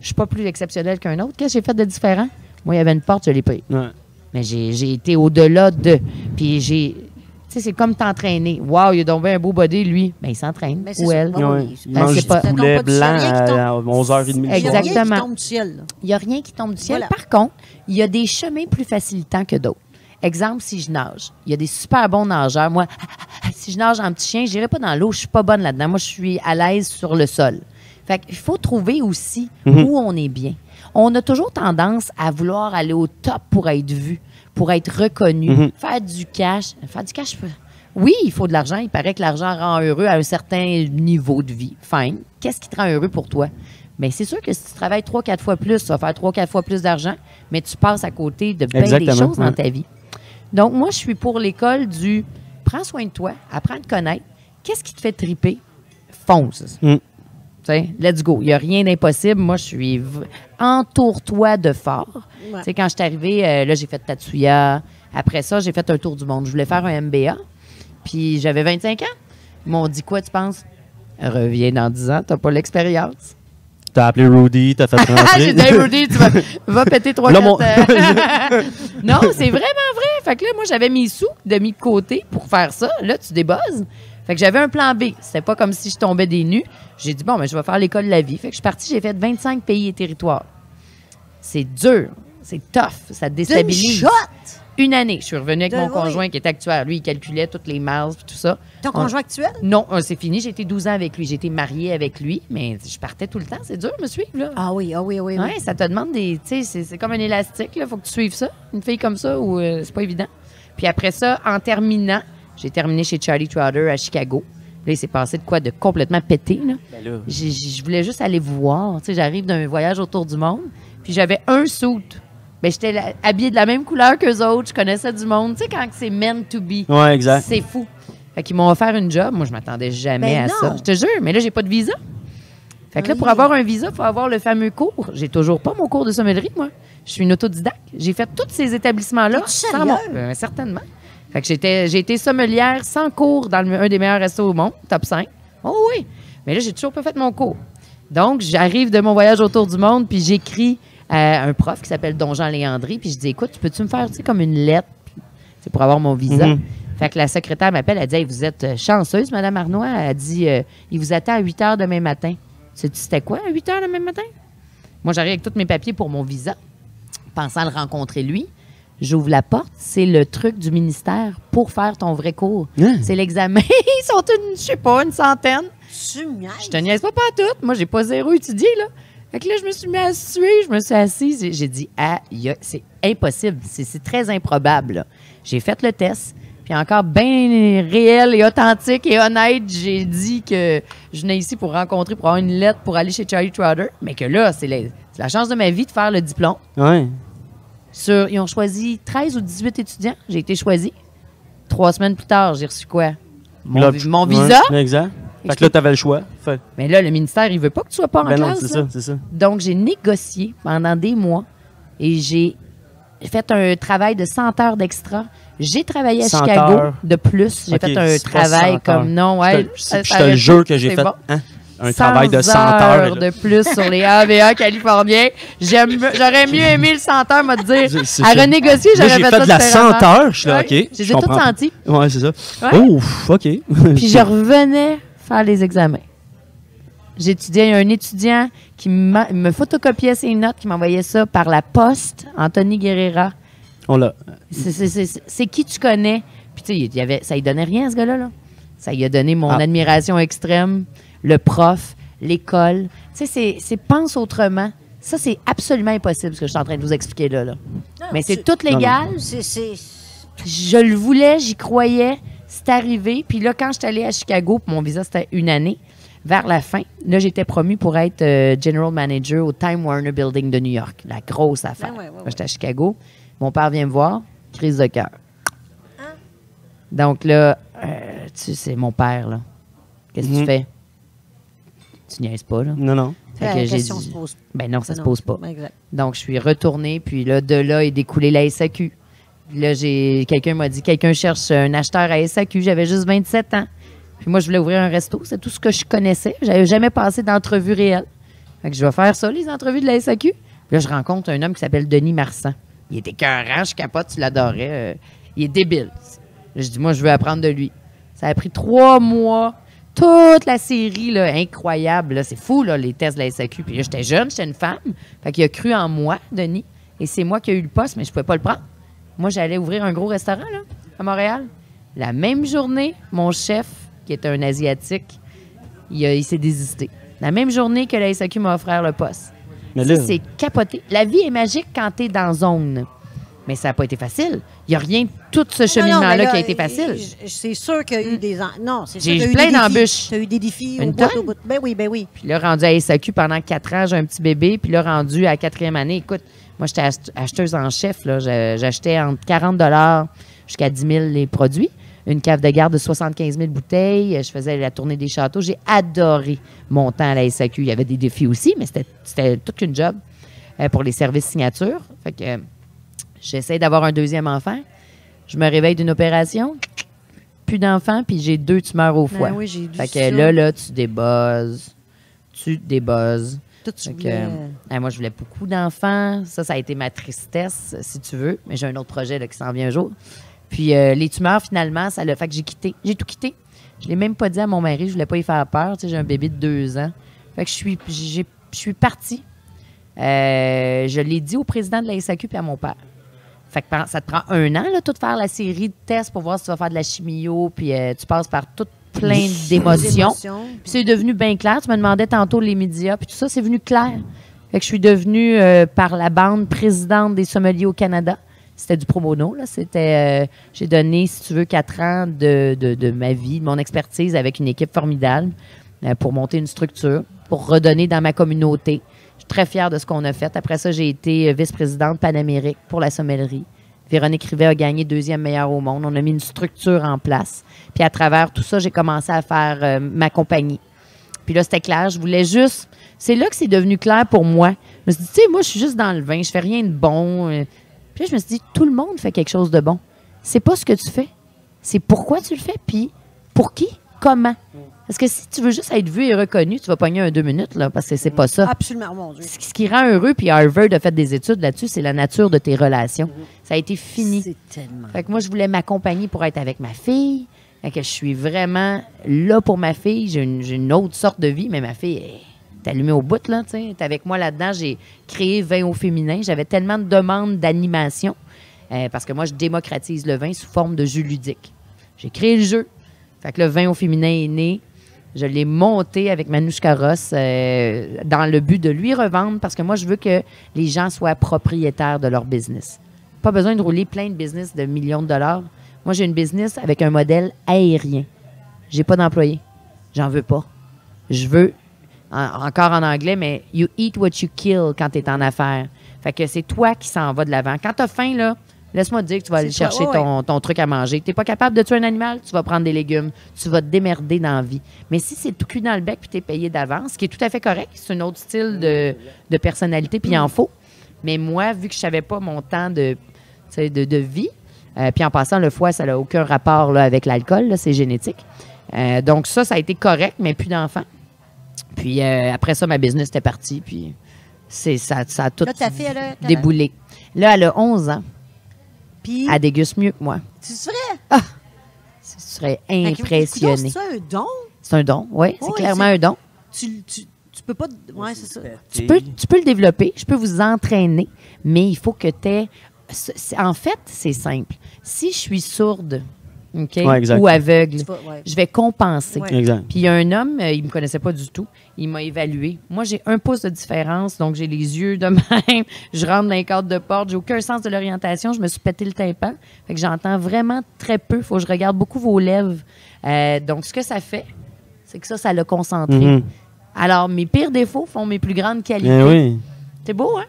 Je suis pas plus exceptionnel qu'un autre. Qu'est-ce que j'ai fait de différent? Moi, il y avait une porte, je l'ai pris. Ouais. Mais j'ai été au-delà de. Puis j'ai. Tu sais, c'est comme t'entraîner. Wow, il a bien un beau body, lui. Ben, il s'entraîne. Mais Ou elle. Ouais, Ouais. oui. Il Ben, mange c'est du pas- poulet pas blanc rien qui à, à 11h30 Il y a Exactement. rien qui tombe du ciel. là. Il n'y a rien qui tombe du ciel. Voilà. Par contre, il y a des chemins plus facilitants que d'autres. Exemple, si je nage, il y a des super bons nageurs. Moi, si je nage en petit chien, je n'irai pas dans l'eau. Je suis pas bonne là-dedans. Moi, je suis à l'aise sur le sol. Fait qu'il faut trouver aussi où on est bien. On a toujours tendance à vouloir aller au top pour être vu, pour être reconnu, faire du cash. Faire du cash, oui, il faut de l'argent. Il paraît que l'argent rend heureux à un certain niveau de vie. Fine. Qu'est-ce qui te rend heureux pour toi? Bien, c'est sûr que si tu travailles trois, quatre fois plus, ça va faire trois, quatre fois plus d'argent, mais tu passes à côté de bien des choses dans ta vie. Donc, moi, je suis pour l'école du prends soin de toi, apprends à te connaître. Qu'est-ce qui te fait triper? Fonce. Mm. Let's go. Il n'y a rien d'impossible. Moi, je suis. Entoure-toi de fort. Ouais. Tu sais, quand je suis arrivée, euh, là, j'ai fait Tatsuya. Après ça, j'ai fait un tour du monde. Je voulais faire un MBA. Puis j'avais 25 ans. Ils m'ont dit quoi, tu penses? Reviens dans 10 ans, t'as pas l'expérience. T'as appelé Rudy, t'as fait Ah, rentrer. j'ai dit, Hey, Rudy, tu vas, va péter trois Là, mon- euh. non, c'est vraiment vrai. Fait que là, moi, j'avais mis sous de mis de côté pour faire ça. Là, tu débuzzes. Fait que j'avais un plan B. C'était pas comme si je tombais des nues. J'ai dit, bon, mais je vais faire l'école de la vie. Fait que je suis partie, j'ai fait 25 pays et territoires. C'est dur. C'est tough. Ça te déstabilise. shot! Une année. Je suis revenue avec De- mon oui. conjoint qui est actuaire. Lui, il calculait toutes les miles et tout ça. Ton On- conjoint actuel? Non, euh, c'est fini. J'ai été 12 ans avec lui. J'ai été mariée avec lui, mais je partais tout le temps. C'est dur, me suivre, là. Ah oui, ah oui, oui. oui. Ouais, ça te demande des. Tu sais, c'est- c'est comme un élastique, là. Faut que tu suives ça. Une fille comme ça, ou euh, c'est pas évident. Puis après ça, en terminant, j'ai terminé chez Charlie Trotter à Chicago. Là, il s'est passé de quoi de complètement pété, là. Ben là. Je voulais juste aller vous voir. Tu sais, j'arrive d'un voyage autour du monde, puis j'avais un suit. Ben, j'étais habillée de la même couleur qu'eux autres. Je connaissais du monde. Tu sais, quand c'est meant to be. Ouais, exact. C'est fou. Fait qu'ils m'ont offert une job. Moi, je m'attendais jamais Ben à ça. Je te jure, mais là, j'ai pas de visa. Fait que là, Oui. pour avoir un visa, il faut avoir le fameux cours. J'ai toujours pas mon cours de sommellerie, moi. Je suis une autodidacte. J'ai fait tous ces établissements-là. Sans mon- Ben, certainement. Fait que j'étais, j'ai été sommelière sans cours dans le- un des meilleurs restos au monde, top 5. Oh oui. Mais là, j'ai toujours pas fait mon cours. Donc, j'arrive de mon voyage autour du monde, puis j'écris à un prof qui s'appelle Don Jean Léandry, puis je dis Écoute, peux-tu me faire tu sais, comme une lettre? C'est pour avoir mon visa. Mhm. Fait que la secrétaire m'appelle, elle dit Hey, Vous êtes euh, chanceuse, Madame Arnois? Elle dit euh, Il vous attend à 8 h demain matin. Sais-tu c'était quoi à 8 h demain matin? Moi, j'arrive avec tous mes papiers pour mon visa, pensant le rencontrer lui. J'ouvre la porte, c'est le truc du ministère pour faire ton vrai cours. Hein? C'est l'examen. Ils sont une, je sais pas, une centaine. Tu niaises. Je te niaise pas pas tout. Moi, j'ai pas zéro étudié, là. Fait que là, je me suis mis à suer, je me suis assise. et J'ai dit, ah, c'est impossible. C'est très improbable. J'ai fait le test. Puis encore bien réel et authentique et honnête, j'ai dit que je venais ici pour rencontrer, pour avoir une lettre pour aller chez Charlie Trotter. Mais que là, c'est la, c'est la chance de ma vie de faire le diplôme. Ouais. Sur, ils ont choisi 13 ou 18 étudiants. J'ai été choisie. Trois semaines plus tard, j'ai reçu quoi? Mon, Là, mon ouais, visa? exact. Fait que là, t'avais le choix. Fait, Mais là, le ministère, il veut pas que tu sois pas en ben non, classe. c'est ça, c'est ça. Donc, j'ai négocié pendant des mois et j'ai fait un travail de 100 heures d'extra. J'ai travaillé à 100 Chicago heures? de plus. J'ai fait un travail 100 heures. comme non, ouais. Je te- le jure que j'ai fait bon. hein, un travail de 100 100 heures. de plus sur les AVA californiens. J'aurais mieux aimé le 100 heures, m'a dire. À renégocier, j'aurais j'ai fait, fait ça de la 100 différemment. heures. Je suis là, Ouais, OK. Je les ai je toutes comprends. senties. Ouais, c'est ça. Ouais. Ouf, OK. Puis je revenais faire les examens. J'étudiais, il y a un étudiant qui me photocopiait ses notes, qui m'envoyait ça par la poste, Anthony Guerrera. On l'a. C'est- qui tu connais? Puis tu sais, ça lui donnait rien, ce gars-là. Là. Ça lui a donné mon Ah. admiration extrême, le prof, l'école. Tu sais, c'est- c'est pense autrement. Ça, c'est absolument impossible, ce que je suis en train de vous expliquer là. là. Mais c'est tout non. légal. C'est, c'est... Je le voulais, j'y croyais. C'est arrivé. Puis là, quand je suis allée à Chicago, puis mon visa, c'était une année, vers la fin, là, j'étais promue pour être euh, General Manager au Time Warner Building de New York. La grosse affaire. Ben ouais, ouais, Là, ouais. J'étais à Chicago. Mon père vient me voir, crise de cœur. Hein? Donc là, euh, tu sais, mon père, là. Qu'est-ce que Mhm. tu fais? Tu niaises pas, là. Non, non. Fait la j'ai question dit- se pose Ben non, ça se Non, pose pas. Exact. Donc, je suis retournée, puis là, de là est découlé la SAQ. Puis là, j'ai quelqu'un m'a dit quelqu'un cherche un acheteur à SAQ. J'avais juste 27 ans. Puis moi, je voulais ouvrir un resto. C'est tout ce que je connaissais. J'avais jamais passé d'entrevue réelle. Fait que je vais faire ça, les entrevues de la SAQ. Puis là, je rencontre un homme qui s'appelle Denis Marsan. Il était cœurant, je capote, tu l'adorais. euh, il est débile. Je dis, moi, je veux apprendre de lui. Ça a pris trois mois. Toute la série, là, incroyable. C'est fou, là, les tests de la SAQ. Puis là, j'étais jeune, j'étais une femme. Fait qu'il a cru en moi, Denis. Et c'est moi qui ai eu le poste, mais je pouvais pas le prendre. Moi, j'allais ouvrir un gros restaurant, là, à Montréal. La même journée, mon chef, qui est un Asiatique, il, a- il s'est désisté. La même journée que la SAQ m'a offert le poste. C'est capoté. La vie est magique quand tu es dans zone. Mais ça n'a pas été facile. Il n'y a rien, tout ce cheminement-là qui a été facile. C'est sûr qu'il y a eu des. en- Non, c'est J'ai sûr a eu plein des d'embûches. Tu as eu des défis Une au bout, tonne. au bout. Ben oui, ben oui. Puis là, rendu à SAQ pendant quatre ans, j'ai un petit bébé. Puis là, rendu à la quatrième année, écoute, moi, j'étais ach- acheteuse en chef. J'ai- J'achetais entre 40 jusqu'à 10 000 les produits. Une cave de garde de 75 000 bouteilles. Je faisais la tournée des châteaux. J'ai adoré mon temps à la SAQ. Il y avait des défis aussi, mais c'était- toute une job euh, pour les services signatures. Fait que j'essaie d'avoir un deuxième enfant. Je me réveille d'une opération. Plus d'enfants, puis j'ai deux tumeurs au foie. Ben oui, j'ai Fait que ça. là, là, tu débuzzes. Tu débuzzes. Toi, tu Fait que, euh, hey, moi, je voulais beaucoup d'enfants. Ça, ça a été ma tristesse, si tu veux. Mais j'ai un autre projet là, qui s'en vient un jour. Puis euh, les tumeurs, finalement, ça l'a fait que j'ai quitté. J'ai tout quitté. Je l'ai même pas dit à mon mari. Je voulais pas y faire peur. Tu sais, j'ai un bébé de deux ans. Fait que je suis, je suis partie. Euh, je l'ai dit au président de la SAQ puis à mon père. Fait que ça te prend un an, là, tout faire la série de tests pour voir si tu vas faire de la chimio, puis euh, tu passes par tout plein d'émotions. émotions. Puis c'est devenu bien clair. Tu me demandais tantôt les médias, puis tout ça, c'est venu clair. Fait que je suis devenue, euh, par la bande, présidente des sommeliers au Canada. C'était du pro bono, là. C'était... euh, j'ai donné, si tu veux, quatre ans de, de, de ma vie, de mon expertise avec une équipe formidable pour monter une structure, pour redonner dans ma communauté. Je suis très fière de ce qu'on a fait. Après ça, j'ai été euh, vice-présidente Panamérique pour la sommellerie. Véronique Rivet a gagné deuxième meilleure au monde. On a mis une structure en place. Puis à travers tout ça, j'ai commencé à faire euh, ma compagnie. Puis là, c'était clair. Je voulais juste. C'est là que c'est devenu clair pour moi. Je me suis dit, tu sais, moi, je suis juste dans le vin. Je fais rien de bon. Euh, Puis là, je me suis dit, tout le monde fait quelque chose de bon. C'est pas ce que tu fais. C'est pourquoi tu le fais. Puis pour qui, comment? Parce que si tu veux juste être vu et reconnu, tu vas pogner un deux minutes, là, parce que c'est pas ça. Absolument, mon Dieu. Ce qui- rend heureux, puis Harvard a fait des études là-dessus, c'est la nature de tes relations. Ça a été fini. C'est tellement. Fait que moi, je voulais m'accompagner pour être avec ma fille. Fait que je suis vraiment là pour ma fille. J'ai une, autre sorte de vie, mais ma fille est allumée au bout, là, tu sais. Avec moi là-dedans. J'ai créé Vin au féminin. J'avais tellement de demandes d'animation euh, parce que moi, je démocratise le vin sous forme de jeu ludique. J'ai créé le jeu. Fait que le vin au féminin est né. Je l'ai monté avec Manouche Ross euh, dans le but de lui revendre parce que moi, je veux que les gens soient propriétaires de leur business. Pas besoin de rouler plein de business de millions de dollars. Moi, j'ai une business avec un modèle aérien. J'ai pas d'employés. J'en veux pas. Je veux, en- encore en anglais, mais you eat what you kill quand tu es en affaires. Fait que c'est toi qui s'en va de l'avant. Quand tu as faim, là, laisse-moi te dire que tu vas aller chercher ouais, ton, ton truc à manger. Tu pas capable de tuer un animal, tu vas prendre des légumes. Tu vas te démerder dans la vie. Mais si c'est tout cul dans le bec puis tu es payé d'avance, ce qui est tout à fait correct, c'est un autre style de, de personnalité, puis il en faut. Mais moi, vu que je savais pas mon temps de, vie, euh, puis en passant, le foie, ça n'a aucun rapport là, avec l'alcool, c'est génétique. Euh, donc ça, ça a été correct, mais plus d'enfants. Puis euh, après ça, ma business était partie, puis c'est, ça, ça a tout Là, déboulé. Là, elle a 11 ans. Puis, Elle déguste mieux que moi. tu serais. Tu serais Fait que, impressionné. C'est un don? C'est un don, oui, c'est clairement un don. Tu, tu, tu peux pas. Ouais, c'est ça. Tu peux, tu peux le développer, je peux vous entraîner, mais il faut que tu aies. En fait, c'est simple. Si je suis sourde OK, Ouais, exact. ou aveugle, Tu vas- ouais. je vais compenser. Ouais. Exact. Puis il y a un homme, euh, il me connaissait pas du tout. Il m'a évalué. Moi, j'ai un pouce de différence, donc j'ai les yeux de même. Je rentre dans les cadres de porte. J'ai aucun sens de l'orientation. Je me suis pété le tympan. Fait que j'entends vraiment très peu. Faut que je regarde beaucoup vos lèvres. Euh, donc, ce que ça fait, c'est que ça, ça l'a concentré. Mhm. Alors, mes pires défauts font mes plus grandes qualités. Eh oui. C'est beau, hein?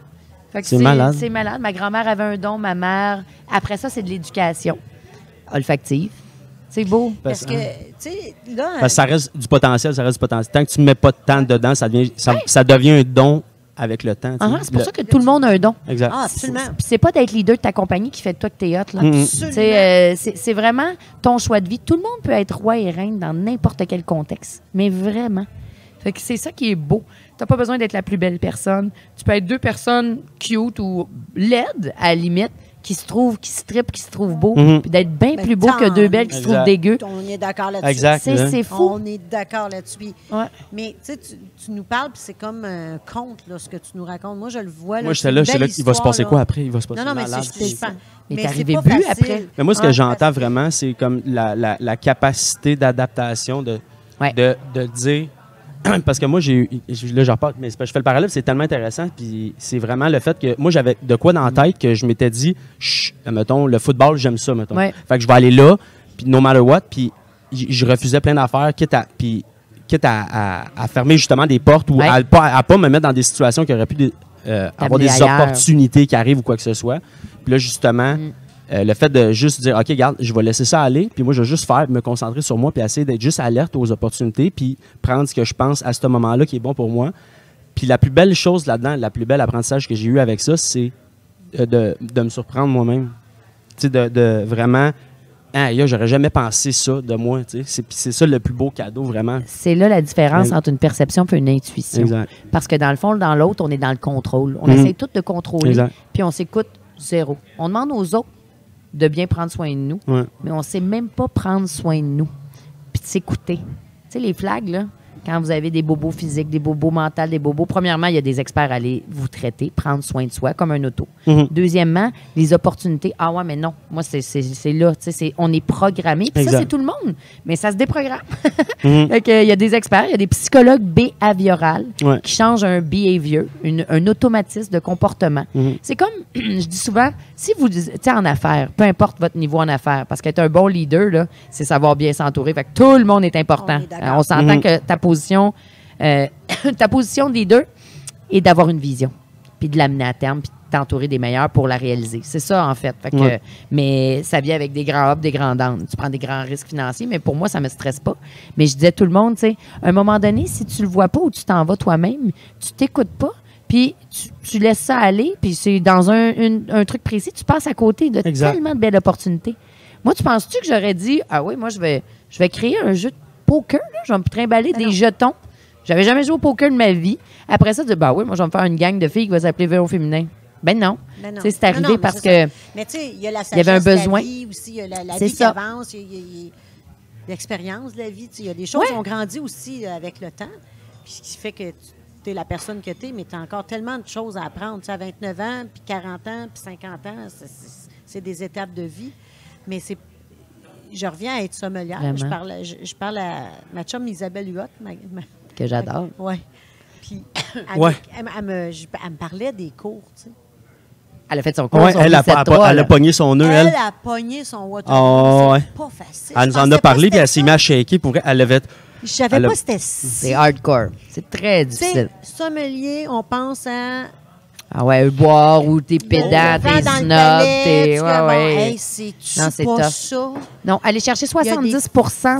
Fait que C'est malade. C'est malade. Ma grand-mère avait un don, ma mère. Après ça, c'est de l'éducation olfactive. C'est beau. Parce que, tu sais, là. Parce que ça reste du potentiel, ça reste du potentiel. Tant que tu ne mets pas de temps dedans, ça devient, ça, ça devient un don avec le temps. Ah, c'est pour Le- ça que tout le monde a un don. Exact. Ah, absolument. Puis c'est pas d'être leader de ta compagnie qui fait de toi que t'es hot, là. Euh, c'est vraiment ton choix de vie. Tout le monde peut être roi et reine dans n'importe quel contexte. Mais vraiment. Fait que c'est ça qui est beau. n'as pas besoin d'être la plus belle personne. Tu peux être deux personnes cute ou laides, à la limite, qui se trouvent, qui se trippent, qui se trouvent beaux, Mhm. puis d'être bien Ben, plus beau que deux belles qui se trouvent dégueu. On est d'accord là-dessus. Exact. C'est hein. c'est fou. On est d'accord là-dessus. Ouais. Mais tu sais, tu nous parles, puis c'est comme un conte, là, ce que tu nous racontes. Moi, je le vois. Là, Moi, j'étais là, j'étais là, il va se passer là. quoi après? Il va se passer Non, non, mais c'est pense- Mais mais arrivé pas bu après? Mais moi, ce que Ah, j'entends vraiment, c'est comme la, la- la capacité d'adaptation de, Ouais. de, de dire. Parce que moi, j'ai Là, je repars, mais je fais le parallèle, c'est tellement intéressant. Puis c'est vraiment le fait que moi, j'avais de quoi dans la tête que je m'étais dit, Chut, mettons, le football, j'aime ça, mettons. Ouais. Fait que je vais aller là, puis no matter what, puis je refusais plein d'affaires, quitte à. Puis, quitte à, à- à fermer justement des portes ou Ouais. à, pas, à pas me mettre dans des situations qui auraient pu euh, avoir des ailleurs. opportunités qui arrivent ou quoi que ce soit. Puis là, justement, Mm. Euh, le fait de juste dire, OK, regarde, je vais laisser ça aller, puis moi, je vais juste faire, me concentrer sur moi, puis essayer d'être juste alerte aux opportunités, puis prendre ce que je pense à ce moment-là qui est bon pour moi. Puis la plus belle chose là-dedans, la plus belle apprentissage que j'ai eu avec ça, c'est euh, de, de me surprendre moi-même. Tu sais, de, de vraiment, ah, j'aurais jamais pensé ça de moi, tu sais. C'est- ça le plus beau cadeau, vraiment. C'est là la différence Ouais. entre une perception et une intuition. Exact. Parce que dans le fond, dans l'autre, on est dans le contrôle. On Mhm. essaie tout de contrôler, Exact. puis on s'écoute zéro. On demande aux autres de bien prendre soin de nous, Ouais. mais on ne sait même pas prendre soin de nous, puis de s'écouter. Tu sais, les flags, là, quand vous avez des bobos physiques, des bobos mentaux, des bobos, premièrement, il y a des experts à aller vous traiter, prendre soin de soi comme un auto. Mhm. Deuxièmement, les opportunités. Ah ouais, mais non, moi, c'est c'est- c'est là. tu sais, c'est- On est programmé. Puis ça, c'est tout le monde. Mais ça se déprogramme. Fait que, il y a des experts, il y a des psychologues behaviorales Ouais. qui changent un behavior, une- un automatisme de comportement. Mhm. C'est comme, je dis souvent, si vous, tu sais, en affaires, peu importe votre niveau en affaires, parce qu'être un bon leader, là, c'est savoir bien s'entourer. Fait que tout le monde est important. On est. Euh, s'entend Mhm. que ta position, euh, ta position de leader est d'avoir une vision, puis de l'amener à terme, puis de t'entourer des meilleurs pour la réaliser. C'est ça, en fait. Fait que, Ouais. Mais ça vient avec des grands ups, des grands downs. Tu prends des grands risques financiers, mais pour moi, ça me stresse pas. Mais je disais à tout le monde, tu sais, à un moment donné, si tu le vois pas ou tu t'en vas toi-même, tu t'écoutes pas, puis tu, tu laisses ça aller, puis c'est dans un, une- un truc précis, tu passes à côté de Exact. tellement de belles opportunités. Moi, tu penses-tu que j'aurais dit, ah oui, moi, je vais, je vais créer un jeu de poker, là, je vais me trimballer des jetons. J'avais jamais joué au poker de ma vie. Après ça, tu dis, bah oui, moi, je vais me faire une gang de filles qui va s'appeler Vélo Féminin. Ben non. Ben non. C'est arrivé non, parce que. Mais tu sais, il y a la Il y avait un sagesse de la besoin. vie aussi, il y a la, la vie qui avance, il y a- y l'expérience de la vie. Il y a des choses Ouais. qui ont grandi aussi euh, avec le temps, puis ce qui fait que tu es la personne que tu es, mais tu as encore tellement de choses à apprendre. Tu à 29 ans, puis 40 ans, puis 50 ans, c'est des étapes de vie. Mais c'est je reviens à être sommelière. Je parle, je, je parle à ma chum Isabelle Huot. ma- ma- que j'adore. Oui. Puis, elle, Ouais. me- elle, me- elle me, je- elle me parlait des cours, tu sais. Elle a fait son cours. Ouais, son elle, a, reset pas- elle a- elle pogné son nœud, elle. Elle a pogné son water. Ouais. C'est pas facile. Elle nous en a parlé, puis elle s'est mise à shaker. Pour elle avait. Je savais pas que c'était C'est hardcore. C'est très difficile. sommelier, on pense à. Ah ouais, boire ou t'es pédant, t'es snob, t'es. Ouais, ouais. hey, c'est-tu Non, c'est pas ça? Non, aller chercher Il y a des 70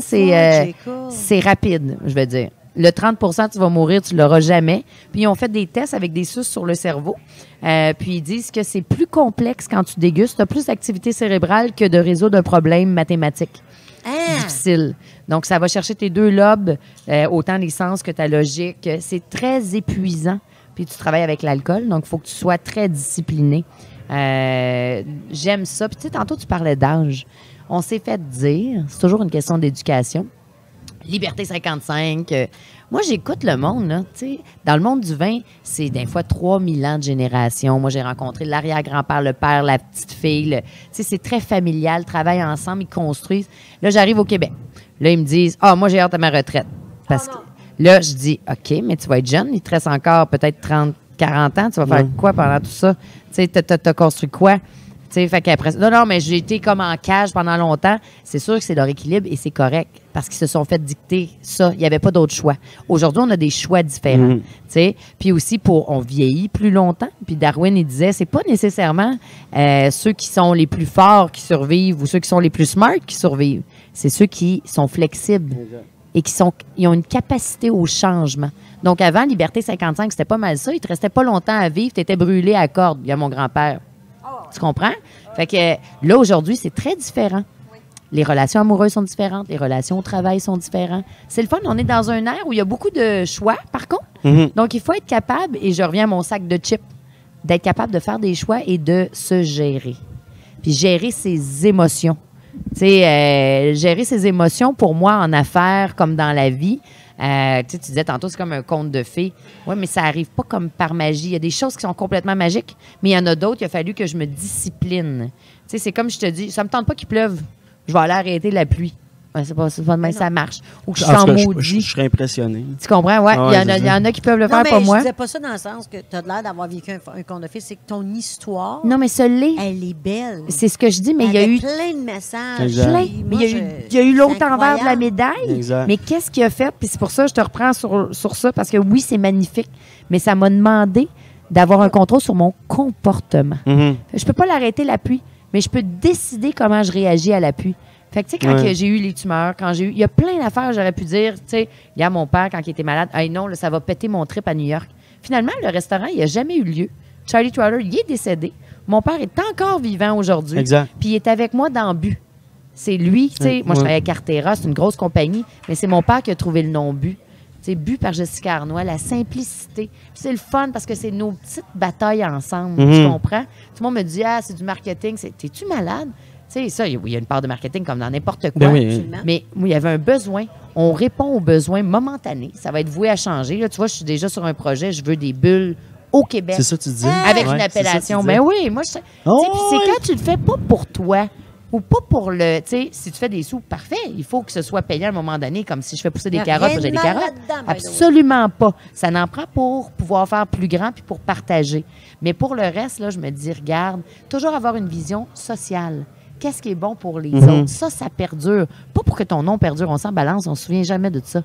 c'est euh, c'est rapide, je veux dire. Le 30% tu vas mourir, tu l'auras jamais. Puis ils ont fait des tests avec des suces sur le cerveau. Euh, puis ils disent que c'est plus complexe quand tu dégustes. Tu as plus d'activité cérébrale que de résoudre un problème mathématique. Hein? difficile. Donc, ça va chercher tes deux lobes, euh, autant les sens que ta logique. C'est très épuisant. Puis tu travailles avec l'alcool, donc il faut que tu sois très discipliné. Euh, J'aime ça. Puis tu sais, tantôt, tu parlais d'âge. On s'est fait dire, c'est toujours une question d'éducation. Liberté 55. euh, moi, j'écoute le monde. Là, tu sais. dans le monde du vin, c'est des fois 3000 ans de génération. Moi, j'ai rencontré l'arrière-grand-père, le père, la petite fille. le- tu sais, c'est très familial. Ils travaillent ensemble, ils construisent. Là, j'arrive au Québec. Là, ils me disent Ah, moi, j'ai hâte à ma retraite. Parce que là, je dis OK, mais tu vas être jeune. Il te reste encore peut-être 30, 40 ans. Tu vas faire quoi pendant tout ça? Tu sais, t'as- construit quoi? Tu sais, fait qu'après, non, non, mais j'ai été comme en cage pendant longtemps. C'est sûr que c'est leur équilibre et c'est correct parce qu'ils se sont fait dicter ça. Il n'y avait pas d'autre choix. Aujourd'hui, on a des choix différents. Tu sais, puis aussi pour, on vieillit plus longtemps. Puis Darwin, il disait, c'est pas nécessairement euh, ceux qui sont les plus forts qui survivent ou ceux qui sont les plus smart qui survivent. C'est ceux qui sont flexibles et qui sont, ils ont une capacité au changement. Donc, avant, Liberté 55, c'était pas mal ça. Il te restait pas longtemps à vivre. Tu étais brûlé à corde. Il y a mon grand-père. Tu comprends? Fait que là, aujourd'hui, c'est très différent. Les relations amoureuses sont différentes, les relations au travail sont différentes. C'est le fun, on est dans un air où il y a beaucoup de choix, par contre. Mhm. Donc, il faut être capable, et je reviens à mon sac de chips, d'être capable de faire des choix et de se gérer. Puis gérer ses émotions. Tu sais, euh, gérer ses émotions, pour moi, en affaires comme dans la vie, euh, tu sais, tu disais tantôt, c'est comme un conte de fées. Oui, mais ça arrive pas comme par magie. Il y a des choses qui sont complètement magiques, mais il y en a d'autres, il a fallu que je me discipline. Tu sais, c'est comme je te dis, ça me tente pas qu'il pleuve. Je vais aller arrêter la pluie. Ouais, c'est pas, c'est pas de même, ça marche. Ou que je En cas, je- maudit. je, je serais impressionné. Tu comprends? Ouais, Ah il y, en a- il y en a qui peuvent le Non, faire, mais pas je moi. disais pas ça dans le sens que tu as l'air d'avoir vécu un, un conte de fées. C'est que ton histoire, Non, mais ce l'est. elle est belle. C'est ce que je dis, mais il y a eu plein de messages. Plein. Mais moi, il y a eu, je- il y a eu l'autre envers de la médaille. Exact. Mais qu'est-ce qu'il a fait? Puis c'est pour ça que je te reprends sur, sur ça, parce que oui, c'est magnifique, mais ça m'a demandé d'avoir un contrôle sur mon comportement. Mhm. Je peux pas l'arrêter la pluie, mais je peux décider comment je réagis à la pluie. Fait que, tu sais, quand Ouais. j'ai eu les tumeurs, quand j'ai eu. Il y a plein d'affaires, j'aurais pu dire, tu sais, il y a mon père, quand il était malade, hey non, là, ça va péter mon trip à New York. Finalement, le restaurant, il n'a jamais eu lieu. Charlie Trotter, il est décédé. Mon père est encore vivant aujourd'hui. Exact. Puis il est avec moi dans But. C'est lui, tu sais. Ouais. Moi, je travaille avec Cartera, c'est une grosse compagnie, mais c'est mon père qui a trouvé le nom But. C'est Bu par Jessica Arnois, la simplicité. Puis c'est le fun parce que c'est nos petites batailles ensemble. Tu Mhm. comprends? Tout le monde me dit, ah, c'est du marketing. C'est- T'es-tu malade? Sais, ça, il y a- une part de marketing comme dans n'importe quoi. Ben oui. Absolument. Mais il y avait un besoin. On répond aux besoins momentanés. Ça va être voué à changer. Là, tu vois, je suis déjà sur un projet. Je veux des bulles au Québec. C'est ça que tu dis? Avec Ouais, une appellation. Ben oui, moi, je. Oh, puis c'est quand tu le fais pas pour toi ou pas pour le. Tu sais, si tu fais des sous, parfait. Il faut que ce soit payant à un moment donné, comme si je fais pousser des carottes, j'ai de des carottes. Absolument pas. Ça n'en prend pour pouvoir faire plus grand puis pour partager. Mais pour le reste, là, je me dis, regarde, toujours avoir une vision sociale. Qu'est-ce qui est bon pour les Mhm. autres? Ça, ça perdure. Pas pour que ton nom perdure. On s'en balance, on se souvient jamais de ça.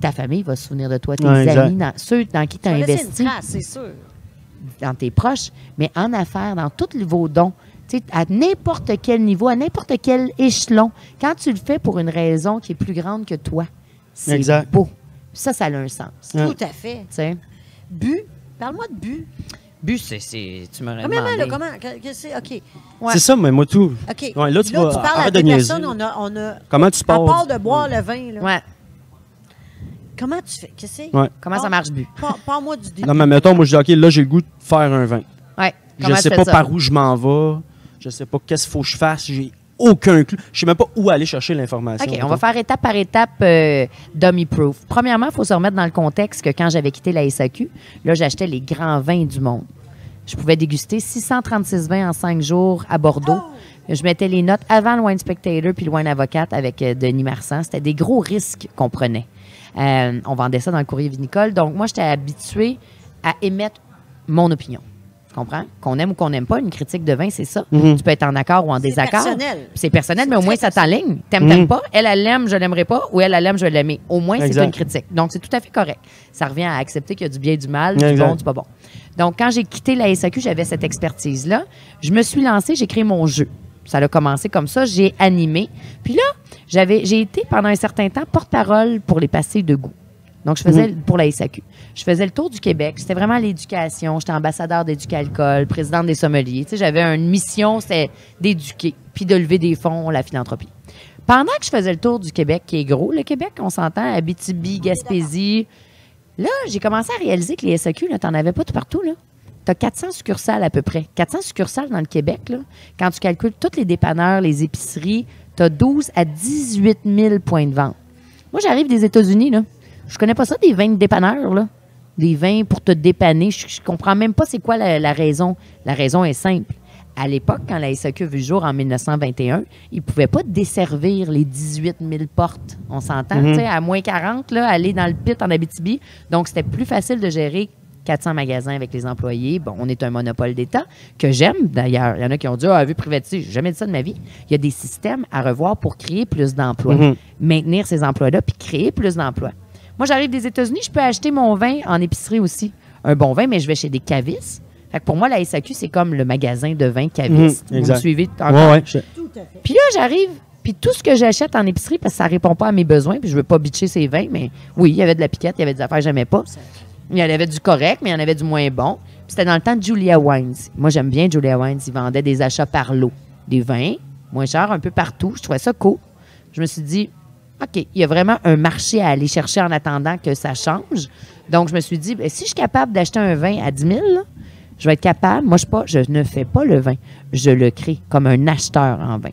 Ta famille va se souvenir de toi, tes Ouais, amis, dans- ceux dans qui tu as investi une trace, c'est sûr. dans tes proches, mais en affaires, dans tous vos dons, tu sais, à n'importe quel niveau, à n'importe quel échelon, quand tu le fais pour une raison qui est plus grande que toi, c'est beau. Ça, ça a un sens. Tout à fait. sais? Bu. Parle-moi de bu. But, c'est, tu m'aurais Premièrement, demandé. là, comment. que c'est- OK. Ouais. C'est ça, mais moi, tout. OK. Ouais, là, tu vas- parles à arrête deux de niaiser. personnes. On a, on a, Comment tu à part de boire le vin, là, Ouais. comment tu fais? Qu'est-ce que c'est? Comment ça marche, but? Par- Parle-moi du début. Non, mais mettons, moi, je dis, OK, là, j'ai le goût de faire un vin. Ouais. Je Comment sais tu fais pas ça? par où je m'en vais. Je sais pas qu'est-ce qu'il faut que je fasse. J'ai aucun clou. Je sais même pas où aller chercher l'information. OK, on va faire étape par étape euh, dummy proof. Premièrement, il faut se remettre dans le contexte que quand j'avais quitté la SAQ, là, j'achetais les grands vins du monde. Je pouvais déguster 636 vins en cinq jours à Bordeaux. Je mettais les notes avant le Wine Spectator puis le Wine Avocate avec euh, Denis Marsan. C'était des gros risques qu'on prenait. Euh, on vendait ça dans le courrier vinicole. Donc, moi, j'étais habituée à émettre mon opinion. Tu comprends? Qu'on aime ou qu'on n'aime pas, une critique de vin, c'est ça. Tu peux être en accord ou en C'est désaccord. personnel. C'est personnel, C'est mais au moins, ça t'enligne. T'aimes, Mhm. t'aimes pas? Elle, elle l'aime, je l'aimerai pas. Ou elle, elle l'aime, je vais l'aimer. Au moins, c'est une critique. Donc, c'est tout à fait correct. Ça revient à accepter qu'il y a du bien et du mal, du Exact. bon, du pas bon. Donc, quand j'ai quitté la SAQ, j'avais cette expertise-là. Je me suis lancée, j'ai créé mon jeu. Ça a commencé comme ça, j'ai animé. Puis là, j'avais, j'ai été pendant un certain temps porte-parole pour les pastilles de goût. Donc, je faisais pour la SAQ. Je faisais le tour du Québec. C'était vraiment l'éducation. J'étais ambassadeur d'éducalcool, présidente des sommeliers. Tu sais, j'avais une mission, c'était d'éduquer, puis de lever des fonds, la philanthropie. Pendant que je faisais le tour du Québec, qui est gros, le Québec, on s'entend, Abitibi, Gaspésie, là, j'ai commencé à réaliser que les SAQ, tu n'en avais pas tout partout. Là. Tu as 400 succursales à peu près. 400 succursales dans le Québec. Là. Quand tu calcules tous les dépanneurs, les épiceries, tu as 12 à 18 000 points de vente. Moi, j'arrive des États-Unis. là. Je connais pas ça, des vins de dépanneurs. Là. Des vins pour te dépanner. Je, je comprends même pas c'est quoi la, la raison. La raison est simple. À l'époque, quand la SAQ a vu le jour en 1921, ils ne pouvaient pas desservir les 18 000 portes. On s'entend, sais, à moins 40, là, aller dans le pit en Abitibi. Donc, c'était plus facile de gérer 400 magasins avec les employés. Bon, on est un monopole d'État que j'aime d'ailleurs. Il y en a qui ont dit, ah, vu privatiser. J'ai jamais dit ça de ma vie. Il y a des systèmes à revoir pour créer plus d'emplois, Mhm. maintenir ces emplois-là, puis créer plus d'emplois. Moi, j'arrive des États-Unis, je peux acheter mon vin en épicerie aussi. Un bon vin, mais je vais chez des cavistes. Fait que pour moi, la SAQ, c'est comme le magasin de vin caviste. Mhm, Vous me suivez encore? Ouais, ouais. je- Tout à fait. Puis là, j'arrive, puis tout ce que j'achète en épicerie, parce que ça répond pas à mes besoins, puis je veux pas bitcher ces vins, mais oui, il y avait de la piquette, il y avait des affaires que j'aimais pas. Il y en avait du correct, mais il y en avait du moins bon. Puis c'était dans le temps de Julia Wines. Moi, j'aime bien Julia Wines. Ils vendaient des achats par lot. Des vins, moins cher un peu partout. Je trouvais ça cool. Je me suis dit, OK, il y a vraiment un marché à aller chercher en attendant que ça change. Donc, je me suis dit, ben, si je suis capable d'acheter un vin à 10 000, là, je vais être capable. Moi, je, ne fais pas le vin. Je le crée comme un acheteur en vin.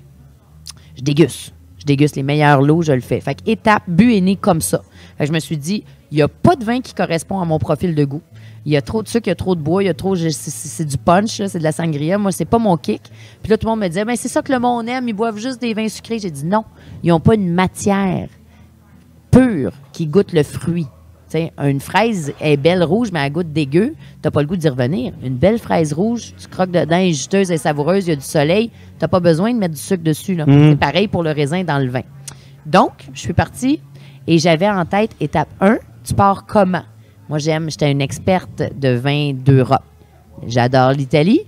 Je déguste. Je déguste les meilleurs lots, je le fais. Fait que étape, but né comme ça. Fait que je me suis dit, il n'y a pas de vin qui correspond à mon profil de goût. Il y a trop de sucre, il y a trop de bois, il y a trop. c'est- du punch, c'est de la sangria. Moi, c'est pas mon kick. Puis là, tout le monde me disait, ben, c'est ça que le monde aime, ils boivent juste des vins sucrés. J'ai dit non, ils n'ont pas une matière pure qui goûte le fruit. Une fraise est belle rouge, mais elle goûte dégueu. Tu pas le goût d'y revenir. Une belle fraise rouge, tu croques dedans, elle est juteuse et savoureuse, il y a du soleil. Tu pas besoin de mettre du sucre dessus. là. Mhm. C'est pareil pour le raisin dans le vin. Donc, je suis partie et j'avais en tête étape 1, tu pars comment? Moi, j'aime, j'étais une experte de vin d'Europe. J'adore l'Italie.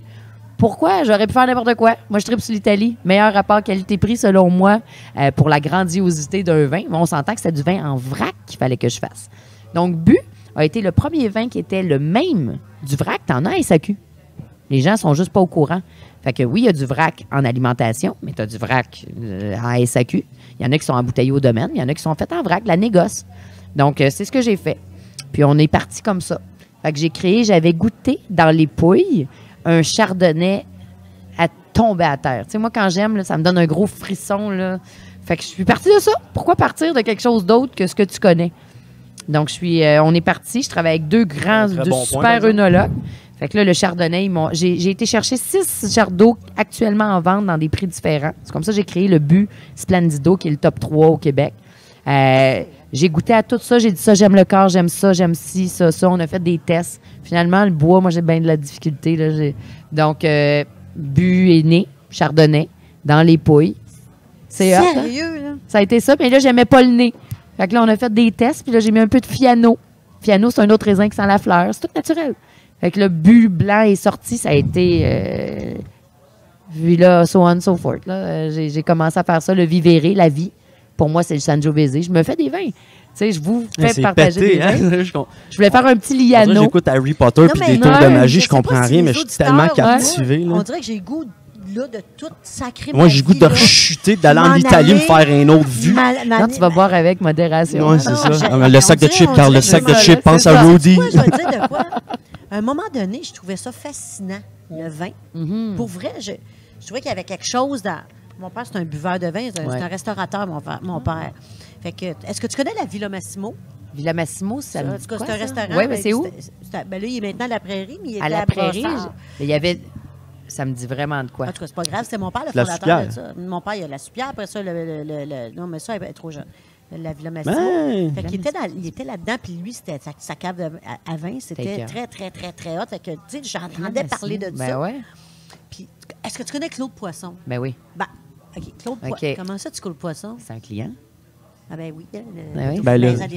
Pourquoi? J'aurais pu faire n'importe quoi. Moi, je tripe sur l'Italie. Meilleur rapport qualité-prix, selon moi, euh, pour la grandiosité d'un vin. Mais on s'entend que c'était du vin en vrac qu'il fallait que je fasse. Donc, Bu a été le premier vin qui était le même du vrac. T'en as à SAQ. Les gens sont juste pas au courant. Fait que oui, il y a du vrac en alimentation, mais tu as du vrac euh, en SAQ. Il y en a qui sont embouteillés au domaine, il y en a qui sont faits en vrac, la négoce. Donc, euh, c'est ce que j'ai fait. Puis on est parti comme ça. Fait que j'ai créé, j'avais goûté dans les pouilles un chardonnay à tomber à terre. Tu sais, moi, quand j'aime, ça me donne un gros frisson. Fait que je suis partie de ça. Pourquoi partir de quelque chose d'autre que ce que tu connais? Donc, je suis, euh, on est parti. Je travaille avec deux grands, deux bon super œnologues. Fait que là, le chardonnay, j'ai été chercher six chardons actuellement en vente dans des prix différents. C'est comme ça que j'ai créé le but Splendido, qui est le top 3 au Québec. Euh, j'ai goûté à tout ça. J'ai dit ça, j'aime le corps, j'aime ça, j'aime ci, ça, ça. On a fait des tests. Finalement, le bois, moi, j'ai bien de la difficulté. Là. Donc, euh, bu est né, chardonnay, dans les pouilles. C'est hot, hein? Sérieux, là? Ça a été ça. Mais là, j'aimais pas le nez. Fait que là, on a fait des tests. Puis là, j'ai mis un peu de fiano. Fiano, c'est un autre raisin qui sent la fleur. C'est tout naturel. Fait que le bu blanc est sorti. Ça a été. Euh, vu là, so on, so forth. là. Euh, J'ai j'ai commencé à faire ça. Le vivere, la vie. Pour moi, c'est le Sangiovese. Je me fais des vins. Tu sais, je vous fais C'est partager pété, des vins. hein? Je voulais faire un petit liano. J'écoute Harry Potter puis des tours de magie, je comprends rien, mais je suis tellement captivé. On dirait que j'ai goût là, de tout sacrer Moi, j'ai le goût de rechuter, d'aller en Italie, me faire une autre vue. Ma- ma- Non, tu vas boire avec modération. Hein. c'est ça. Ah, le sac de chips, Carl, le sac de chips, pense à. Rudy. Moi, je vais dire de quoi? À un moment donné, je trouvais ça fascinant, le vin. Mhm. Pour vrai, je, je trouvais qu'il y avait quelque chose dans. Mon père, c'est un buveur de vin, c'est un, Ouais. c'est un restaurateur, mon, père- mon père. Fait que, est-ce que tu connais la Villa Massimo? Villa Massimo, ça me dit c'est un restaurant. Ouais, mais c'est où? ben là, il est maintenant à la prairie, mais il était À à, la prairie. Je- Il y avait. Ça me dit vraiment de quoi. En tout cas, c'est pas grave, c'est mon père le La fondateur de soupière. ça. Mon père, il a la soupière, après ça, le, le- le- le- non, mais ça, il est trop jeune. La Villa Massimo. Fait qu'il était, dans- il était là-dedans, puis lui, c'était sa, sa cave de- à, à vin, c'était très, très, très, très hot. Fait que, tu sais, j'entendais parler de ben ça. ouais. Puis, est-ce que tu connais Claude Poisson? Ben oui. Ben, OK, Claude. Poisson. Comment ça, tu Claude Poisson? C'est un client. Ah ben oui. le- Ben oui. Ben, ben, le- ben,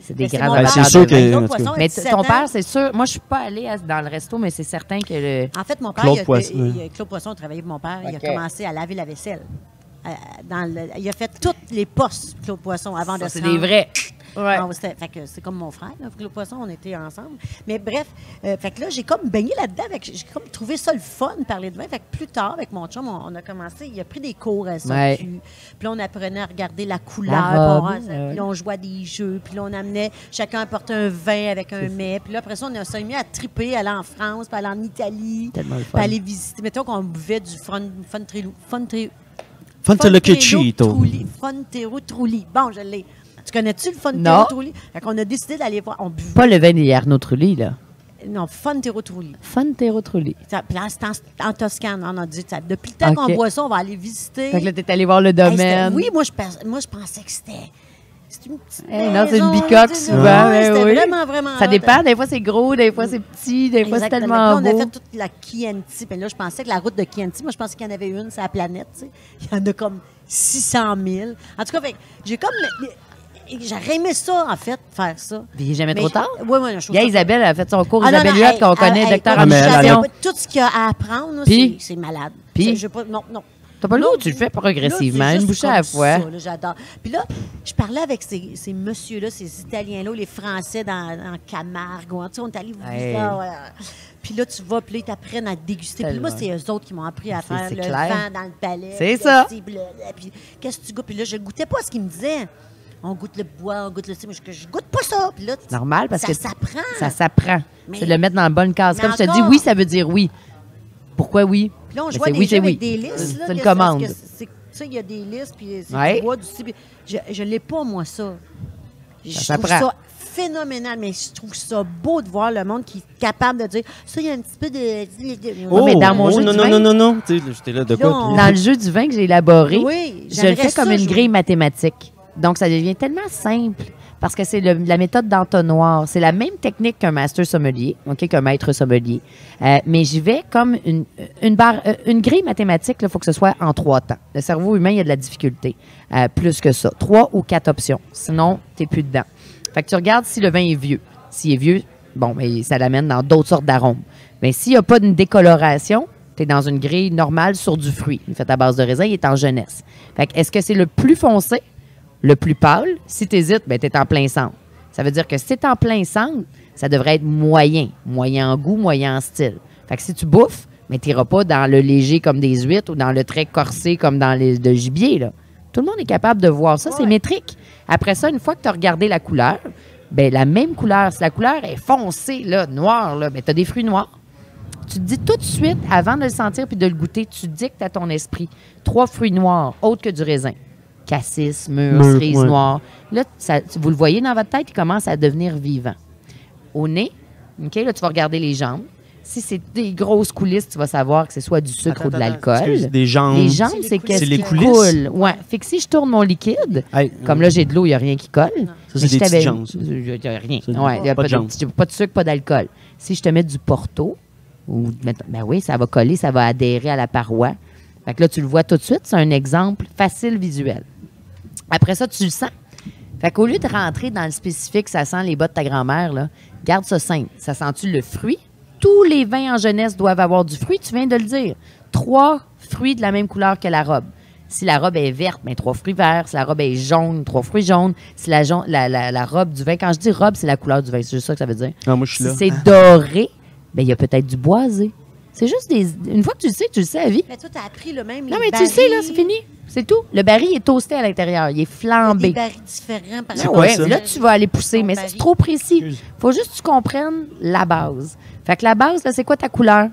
C'est des ben, grands mon amateurs père. C'est sûr que- Claude en tout Poisson, cas. il a Mais 17 ton ans. père, c'est sûr. Moi, je suis pas allée à- dans le resto, mais c'est certain que le. En fait, mon père, Claude il a, Poisson, il- oui. il- Claude Poisson a travaillé avec mon père. Il a commencé à laver la vaisselle. Euh, dans le- il a fait tous les postes, Claude Poisson, avant Ça, de c'est se des rendre- vrais. Ouais. Ah, c'était- fait que c'est comme mon frère, là, Claude Poisson, on était ensemble. Mais bref, euh, fait que là, j'ai comme baigné là-dedans. fait que J'ai comme trouvé ça le fun de parler de vin. Fait que plus tard, avec mon chum, on, on a commencé, il a pris des cours à ça. Ouais. Puis là, on apprenait à regarder la couleur. Robe, puis on- ouais. puis là, on jouait à des jeux. Puis là, on amenait, chacun apportait un vin avec un mets. Puis là, après ça, on a- s'est mis à triper, aller en France, puis aller en Italie. Tellement le Puis fun. aller visiter. Mettons qu'on buvait du fun, fun, fun, Fontelo Cucito. Trulli. Fontero Trulli. Bon, je l'ai. Tu connais-tu le Fontero Non. Trulli? Fait qu'on a décidé d'aller voir. On buvait. Pas le vin des Arnaud Trulli, là. Non, Fontero Trulli. Fontero Trulli. Ça- Puis là, c'était en, en Toscane. On a dit, ça, depuis le temps qu'on boit ça, on va aller visiter. Fait que là, t'es allé voir le Hey, domaine. oui, moi je, moi, je pensais que c'était. C'était une petite. Eh, non, c'est une bicoque souvent, ouais, oui. vraiment, vraiment. Ça dépend. Des fois, c'est gros, des fois, c'est petit, des fois, c'est tellement là, on a fait toute la Chianti. Puis là, je pensais que la route de Chianti, moi, je pensais qu'il y en avait une sur la planète. tu sais. Il y en a comme 600 000. En tout cas, j'ai comme. J'aurais aimé ça, en fait, faire ça. Puis il est jamais Mais trop tard? Oui, oui, je trouve Il y a ça- Isabelle, elle a fait son cours. Ah, Isabelle Huot, qu'on connaît, docteur en Tout ce qu'il y a à apprendre, c'est malade. Puis? Non, non. T'as pas le Non, goût, tu le fais progressivement, une bouchée à la fois. J'adore. Puis là, je parlais avec ces, ces messieurs-là, ces Italiens-là, les Français dans, en Camargue. ou Tu sais, on est allé vous Hey. là, ouais. Puis là, tu vas, puis là, ils t'apprennent à déguster. Puis moi, c'est eux autres qui m'ont appris à faire le clair. vent dans le palais. C'est ça. puis qu'est-ce que tu goûtes? Puis là, je goûtais pas ce qu'ils me disaient. On goûte le bois, on goûte le ci, mais je, je goûte pas ça. Puis là, Normal, parce ça que s'apprend. ça s'apprend. C'est de le mettre dans la bonne case. Comme je te dis, encore- oui, ça veut dire oui. Pourquoi oui? Puis là, on jouait c'est des oui, avec oui. des listes. C'est là, une commande. sais, il y a des listes, puis c'est Ouais. du bois, du ci, puis Je, je l'ai pas, moi, ça. Je Ça trouve ça phénoménal, mais je trouve ça beau de voir le monde qui est capable de dire ça, il y a un petit peu de. de- Oh, mais dans mon jeu non, du non, vin- non, non, non. Tu sais, j'étais là, de Là, quoi? on- puis- Dans le jeu du vin que j'ai élaboré, Oui, je le fais comme ça une grille mathématique. Donc, ça devient tellement simple parce que c'est la méthode d'entonnoir. C'est la même technique qu'un master sommelier, OK, qu'un maître sommelier. Euh, mais j'y vais comme une, une, euh, grille mathématique, il faut que ce soit en trois temps. Le cerveau humain, il y a de la difficulté. Euh, plus que ça. Trois ou quatre options. Sinon, tu plus dedans. Fait que tu regardes si le vin est vieux. S'il est vieux, bon, mais ça l'amène dans d'autres sortes d'arômes. Mais s'il n'y a pas d'une décoloration, tu es dans une grille normale sur du fruit. Il fait à base de raisin, il est en jeunesse. Est-ce que c'est le plus foncé, le plus pâle? Si tu hésites, ben, tu es en plein centre. Ça veut dire que si tu es en plein centre, ça devrait être moyen. Moyen en goût, moyen en style. Fait que si tu bouffes, mais tu n'iras pas dans le léger comme des huîtres ou dans le très corsé comme dans les de gibier. Là. Tout le monde est capable de voir ça. C'est métrique. Après ça, une fois que tu as regardé la couleur, ben, la même couleur, si la couleur est foncée, là, noire, là, ben, tu as des fruits noirs. Tu te dis tout de suite, avant de le sentir puis de le goûter, tu dictes à ton esprit trois fruits noirs, autres que du raisin. Cassis, mûre, Mûre, cerise ouais. noire. Là, ça- vous le voyez dans votre tête, il commence à devenir vivant. Au nez, OK, là, tu vas regarder les jambes. Si c'est des grosses coulisses, tu vas savoir que c'est soit du sucre Attends, ou de l'alcool. Des jambes. Les jambes, C'est qu'est-ce qui coulisses? coule. Ouais. Fait que si je tourne mon liquide, Hey, comme là, j'ai de l'eau, il n'y a rien qui colle. Ça, c'est je des petites jambes. Il n'y a rien. Ouais, il y a pas pas, de jambes. de, pas de sucre, pas d'alcool. Si je te mets du porto, ou, ben oui, ça va coller, ça va adhérer à la paroi. Fait que là, tu le vois tout de suite. C'est un exemple facile visuel. Après ça, tu le sens. Fait qu'au lieu de rentrer dans le spécifique, ça sent les bas de ta grand-mère, là, garde ça simple. Ça sent-tu le fruit? Tous les vins en jeunesse doivent avoir du fruit, tu viens de le dire. Trois fruits de la même couleur que la robe. Si la robe est verte, ben, trois fruits verts. Si la robe est jaune, trois fruits jaunes. Si la, jaune- la, la- la robe du vin, quand je dis robe, c'est la couleur du vin. C'est juste ça que ça veut dire. Ah, moi, je suis Si c'est doré, ben, il y a peut-être du boisé. C'est juste des. Une fois que tu le sais, tu le sais à vie. Mais toi, tu as appris le même. Non, mais tu le sais, là, c'est fini. C'est tout. Le baril est toasté à l'intérieur. Il est Il y a flambé. des barils différents par ouais, là, tu vas aller pousser, Ton mais c'est trop précis. Excuse. faut juste que tu comprennes la base. Fait que la base, là, c'est quoi ta couleur?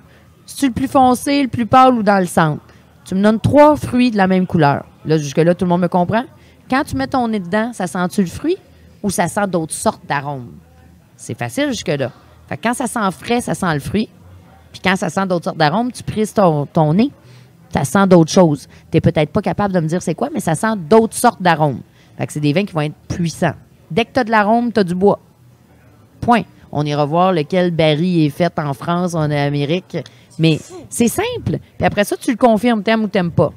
Si tu le plus foncé, le plus pâle ou dans le centre? Tu me donnes trois fruits de la même couleur. Là, jusque-là, tout le monde me comprend? Quand tu mets ton nez dedans, ça sent-tu le fruit ou ça sent d'autres sortes d'arômes? C'est facile jusque-là. Fait que quand ça sent frais, ça sent le fruit. Puis quand ça sent d'autres sortes d'arômes, tu prises ton, ton nez, ça sent d'autres choses. Tu n'es peut-être pas capable de me dire c'est quoi, mais ça sent d'autres sortes d'arômes. Fait que c'est des vins qui vont être puissants. Dès que tu as de l'arôme, tu as du bois. Point. On ira voir lequel baril est fait en France, en Amérique. Mais c'est simple. Puis après ça, tu le confirmes, t'aimes ou t'aimes pas.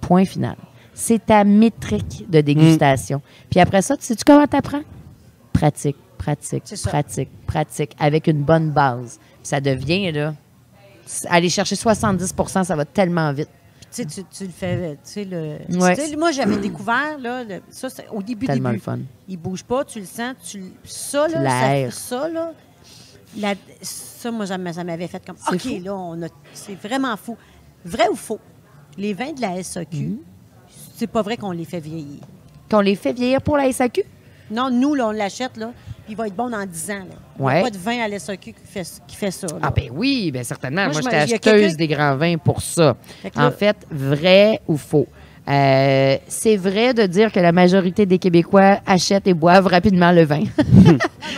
Point final. C'est ta métrique de dégustation. Puis après ça, tu sais-tu comment t'apprends? Pratique, pratique, pratique, pratique, avec une bonne base. Puis ça devient, là, aller chercher 70% ça va tellement vite. Tu sais, tu, tu le fais, tu sais, le... Ouais. tu sais, moi, j'avais découvert, là, le- ça, c'est au début, Tellement début. fun. Il bouge pas, tu le sens, tu le- ça, là, ça, ça, là, la- ça, moi, ça m'a- ça m'avait fait comme, OK, fou. là, on a, c'est vraiment fou. Vrai ou faux? Les vins de la SAQ, Mhm. c'est pas vrai qu'on les fait vieillir. Qu'on les fait vieillir pour la SAQ? Non, nous, là, on l'achète, là, il va être bon dans 10 ans, là. Il n'y Ouais. a pas de vin à la SAQ qui fait, qui fait ça, là. Ah ben oui, ben certainement. Moi, Moi, je j'étais acheteuse des grands vins pour ça. Fait que là- En fait, vrai ou faux? Euh, c'est vrai de dire que la majorité des Québécois achètent et boivent rapidement le vin.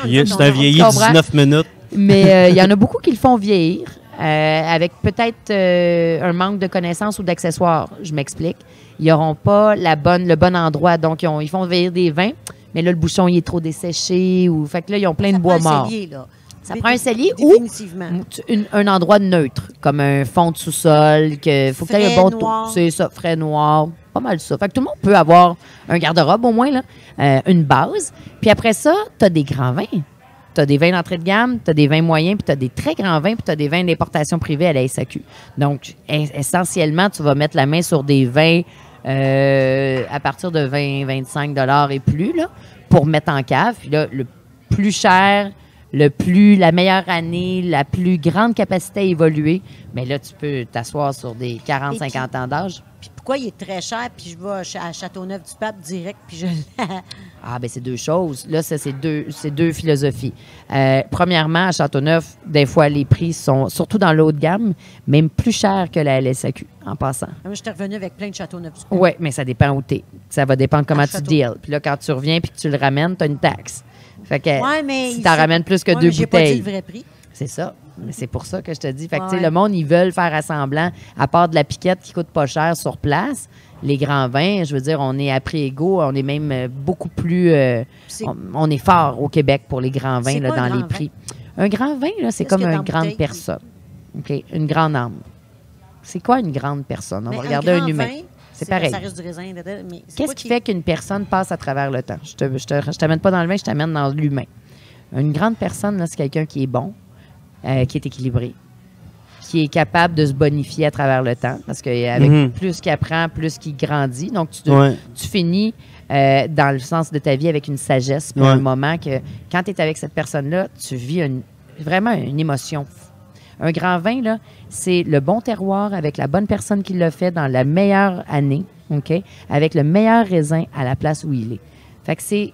C'est un vieilli on comprend. 19 minutes. Mais euh, il y en a beaucoup qui le font vieillir euh, avec peut-être euh, un manque de connaissances ou d'accessoires. Je m'explique. Ils n'auront pas la bonne, le bon endroit. Donc, ils, ont- ils font vieillir des vins, mais là, le bouchon, il est trop desséché. Ou, fait que là, ils ont plein Ça de bois prend un mort. cellier, là. Ça prend un cellier ou une- un endroit neutre, comme un fond de sous-sol, que faut que tu aies un bon taux. C'est ça, frais noir. Pas mal ça. Fait que tout le monde peut avoir un garde-robe au moins, là, euh, une base. Puis après ça, tu as des grands vins. Tu as des vins d'entrée de gamme, tu as des vins moyens, puis tu as des très grands vins, puis tu as des vins d'importation privée à la SAQ. Donc, es- essentiellement, tu vas mettre la main sur des vins à partir de 20-25 dollars et plus là, pour mettre en cave. Puis là, le plus cher, le plus la meilleure année, la plus grande capacité à évoluer, mais là, tu peux t'asseoir sur des 40-50 ans d'âge. Puis pourquoi il est très cher, puis je vais à Châteauneuf-du-Pape direct, puis je Ah, ben c'est deux choses. Là, ça, c'est deux, philosophies. Euh, premièrement, à Châteauneuf, des fois, les prix sont, surtout dans l'eau de gamme, même plus chers que la LSAQ, en passant. Moi, j'étais revenu avec plein de Châteauneuf-du-Pape. Oui, mais ça dépend où t'es. Ça va dépendre comment À tu Château. deals. Puis là, quand tu reviens puis que tu le ramènes, tu as une taxe. Fait que Ouais, mais si t'en faut- ramènes plus que Ouais, deux mais j'ai pas dit bouteilles, le vrai prix. c'est ça. C'est pour ça que je te dis. Fait que, tu sais, Ouais. le monde, ils veulent faire assemblant, à part de la piquette qui coûte pas cher sur place. Les grands vins, je veux dire, on est à prix égaux. On est même euh, beaucoup plus. euh, on, on est fort au Québec pour les grands vins là, dans les prix. Un grand vin, c'est comme une grande personne. Une grande âme. C'est quoi une grande personne? On Mais va regarder un, humain. C'est pareil. Qu'est-ce qui fait qu'une personne passe à travers le temps? Je te, je te- je t'amène pas dans le vin, je t'amène dans l'humain. Une grande personne, c'est quelqu'un qui est bon, euh, qui est équilibré, qui est capable de se bonifier à travers le temps. Parce qu'avec Mhm. plus qu'il apprend, plus qu'il grandit. Donc, tu, Ouais. tu finis euh, dans le sens de ta vie avec une sagesse, puis Ouais. un moment que quand tu es avec cette personne-là, tu vis une- vraiment une émotion. Un grand vin, là, c'est le bon terroir avec la bonne personne qui l'a fait dans la meilleure année, OK? Avec le meilleur raisin à la place où il est. Fait que c'est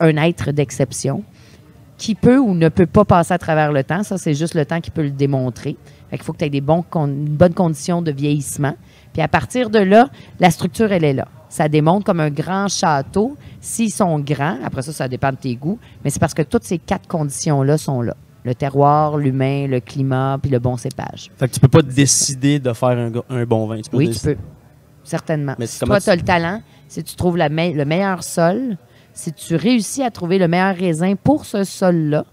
un être d'exception qui peut ou ne peut pas passer à travers le temps. Ça, c'est juste le temps qui peut le démontrer. Fait qu'il faut que tu aies des bons une bonne condition de vieillissement. Puis à partir de là, la structure, elle est là. Ça démontre comme un grand château. S'ils sont grands, après ça, ça dépend de tes goûts, mais c'est parce que toutes ces quatre conditions-là sont là. Le terroir, l'humain, le climat, puis le bon cépage. Fait que tu peux pas décider de faire un, bon vin. Tu peux Oui, tu peux. Certainement. Mais si toi, tu- tu as le talent, si tu trouves la me- le meilleur sol, si tu réussis à trouver le meilleur raisin pour ce sol-là,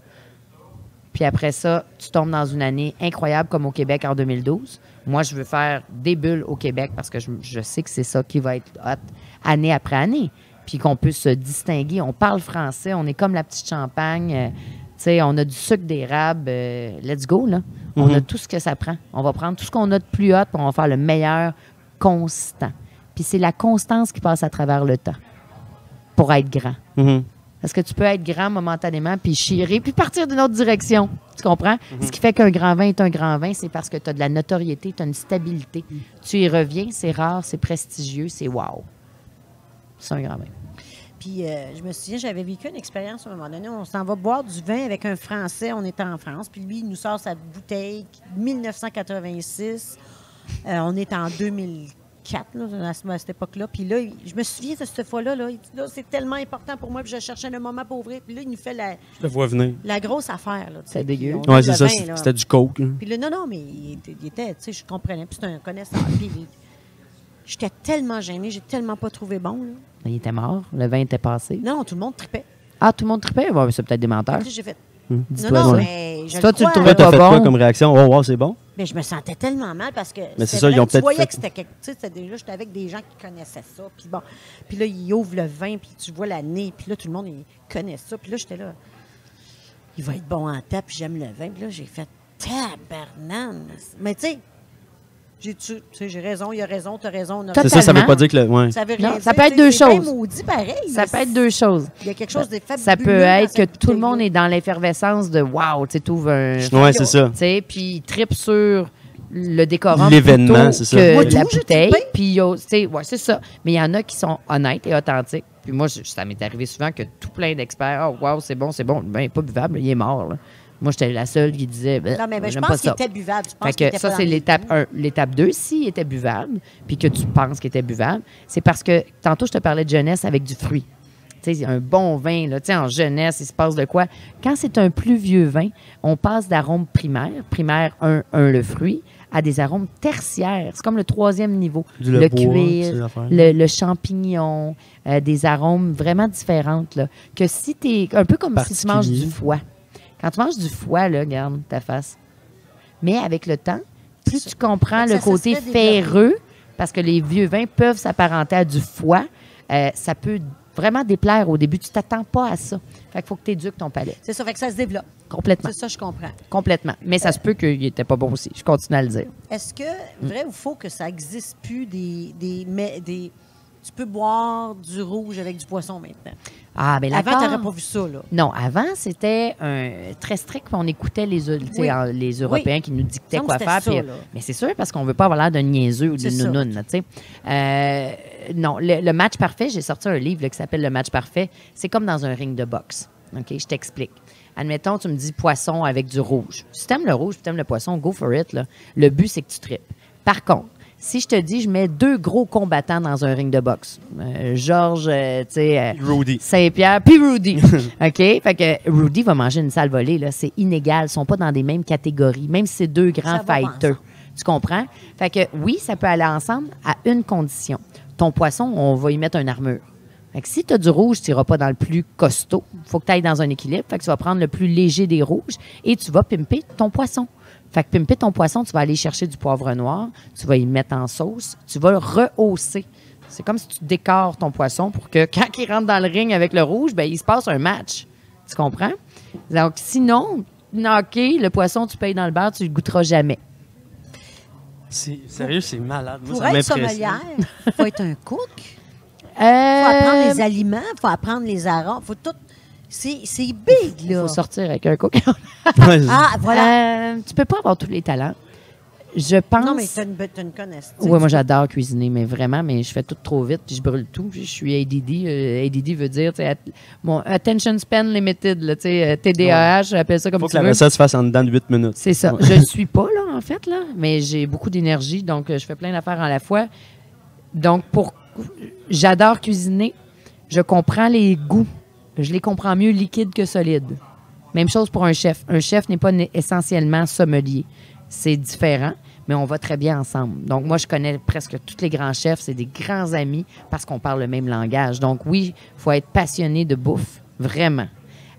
puis après ça, tu tombes dans une année incroyable comme au Québec en 2012. Moi, je veux faire des bulles au Québec parce que je, je sais que c'est ça qui va être hot année après année. Puis qu'on peut se distinguer. On parle français, on est comme la petite champagne. euh, tu sais, on a du sucre d'érable. euh, let's go, là. On Mhm. a tout ce que ça prend. On va prendre tout ce qu'on a de plus hot puis on va faire le meilleur constant. Puis c'est la constance qui passe à travers le temps pour être grand. Mhm. Parce que tu peux être grand momentanément, puis chirer, puis partir d'une autre direction. Tu comprends? Ce qui fait qu'un grand vin est un grand vin, c'est parce que tu as de la notoriété, tu as une stabilité. Tu y reviens, c'est rare, c'est prestigieux, c'est wow. C'est un grand vin. Puis euh, je me souviens, j'avais vécu une expérience à un moment donné. On s'en va boire du vin avec un Français. On était en France. Puis lui, il nous sort sa bouteille 1986. Euh, on est en 2004, là, à ce- à cette époque-là. Puis là, je me souviens de cette fois-là. Là, il dit, là, c'est tellement important pour moi. Puis je cherchais le moment pour ouvrir. Puis là, il nous fait la, Je le vois venir. la grosse affaire. C'est dégueu. Ouais, c'est ça. vin, c'est- là. C'était du coke. là. Puis là, non, non, mais il était, il était, tu sais, je comprenais. Puis c'était un connaisseur. Puis il- j'étais tellement gênée. J'ai tellement pas trouvé bon. Là. Il était mort, le vin était passé. Non, tout le monde tripait. Ah, tout le monde tripait? Ouais, mais c'est peut-être des menteurs. J'ai fait. Hmm. Non, non, ça. mais je Toi, le tu le trouvais Toi, t'as pas fait quoi bon? comme réaction? Oh, wow, c'est bon? Mais je me sentais tellement mal parce que. Mais c'est ça, ils Tu voyais fait- que c'était quelque. Tu sais, déjà, j'étais avec des gens qui connaissaient ça. Puis bon. Puis là, ils ouvrent le vin, puis tu vois l'année. Puis là, tout le monde, il connaît ça. Puis là, j'étais là. Il va être bon en table, puis j'aime le vin. Puis là, j'ai fait tabarnane. Mais tu sais, j'ai tu sais, j'ai raison, il a raison, t'as raison. on a. C'est ça, ça veut pas dire que le. Ouais. Ça veut Non, rien ça dire, peut être tu deux c'est bien choses. maudit pareil. Ça mais peut être deux choses. Il y a quelque chose de fabuleux. Ça peut dans être que cette tout le monde est dans l'effervescence de wow, tu sais, t'ouvres un. Ouais, c'est ça. Tu sais, puis il tripe sur le décorum L'événement, plutôt c'est ça. que Moi, la j'ai bouteille. trippé. Puis il y a- tu sais, ouais, c'est ça. Mais il y en a qui sont honnêtes et authentiques. Puis moi, je- ça m'est arrivé souvent que tout plein d'experts, oh wow, c'est bon, c'est bon, ben il est pas buvable, il est mort. là. Moi, j'étais la seule qui disait, ben, Non, mais, ben, je pense qu'il était buvable. Je pense Fait qu'il que était ça, c'est l'étape goûts. 1. L'étape 2, s'il était buvable, puis que tu penses qu'il était buvable, c'est parce que tantôt, je te parlais de jeunesse avec du fruit. Tu sais, un bon vin, là, tu sais, en jeunesse, il se passe de quoi? Quand c'est un plus vieux vin, on passe d'arômes primaires, primaire 1, 1, le fruit, à des arômes tertiaires. C'est comme le troisième niveau. Du le le bois, cuir, le, le champignon, euh, des arômes vraiment différentes. Là, que si tu es un peu comme si tu manges du foie. Quand tu manges du foie, là, regarde ta face. Mais avec le temps, plus tu comprends le côté ferreux, parce que les vieux vins peuvent s'apparenter à du foie, euh, ça peut vraiment déplaire au début. Tu t'attends pas à ça. Fait qu'il faut que tu éduques ton palais. C'est ça, fait que ça se développe. Complètement. C'est ça, je comprends. Complètement. Mais ça se peut qu'il était pas bon aussi. Je continue à le dire. Est-ce que, vrai ou faux, que ça n'existe plus des, des, mais- des. Tu peux boire du rouge avec du poisson maintenant? Ah, mais Avant, l'accord- tu n'aurais pas vu ça, là. Non, avant, c'était un- très strict, on écoutait les, Oui. les Européens qui nous dictaient quoi faire. puis, euh, mais c'est sûr, parce qu'on veut pas avoir l'air d'un niaiseux ou d'une nounoune. Euh, non, le, le match parfait, j'ai sorti un livre là, qui s'appelle Le match parfait. C'est comme dans un ring de boxe. OK, je t'explique. Admettons, tu me dis poisson avec du rouge. Si tu aimes le rouge, tu aimes le poisson, go for it. là. Le but, c'est que tu tripes. Par contre, si je te dis, je mets deux gros combattants dans un ring de boxe, euh, Georges, euh, tu sais, euh, Rudy. Saint-Pierre, puis Rudy. OK? Fait que Rudy va manger une sale volée, là. C'est inégal. Ils sont pas dans des mêmes catégories, même si c'est deux grands fighters. Tu comprends? Fait que oui, ça peut aller ensemble à une condition. Ton poisson, on va y mettre une armure. Fait que si tu as du rouge, tu n'iras pas dans le plus costaud. Il faut que tu ailles dans un équilibre. Fait que tu vas prendre le plus léger des rouges et tu vas pimper ton poisson. Fait que pimper ton poisson, tu vas aller chercher du poivre noir, tu vas y mettre en sauce, tu vas le rehausser. C'est comme si tu décores ton poisson pour que quand il rentre dans le ring avec le rouge, ben, il se passe un match. Tu comprends? Donc, sinon, OK, le poisson, tu payes dans le bar, tu le goûteras jamais. C'est- Sérieux, c'est malade. Moi, Pour ça être sommelière, il faut être un cook. Il faut apprendre les aliments, il faut apprendre les arômes. faut tout. C'est c'est big, Il là. faut sortir avec un cook. Ouais, Ah, voilà. Euh, tu peux pas avoir tous les talents. Je pense. non, mais tu as une, t'as une connaissance. Oui, moi j'adore cuisiner, mais vraiment, mais je fais tout trop vite, puis je brûle tout. Je suis ADD. euh, ADD veut dire, tu mon attention span limited, là, tu sais, euh, TDAH, j'appelle ça comme faut tu que la recette se fasse en dedans de 8 minutes. C'est ça. Je ne suis pas, là, en fait, là, mais j'ai beaucoup d'énergie, donc euh, je fais plein d'affaires à la fois. Donc, pour. J'adore cuisiner. Je comprends les goûts. Je les comprends mieux liquides que solides. Même chose pour un chef. Un chef n'est pas essentiellement sommelier. C'est différent, mais on va très bien ensemble. Donc, moi, je connais presque tous les grands chefs. C'est des grands amis parce qu'on parle le même langage. Donc, oui, il faut être passionné de bouffe, vraiment.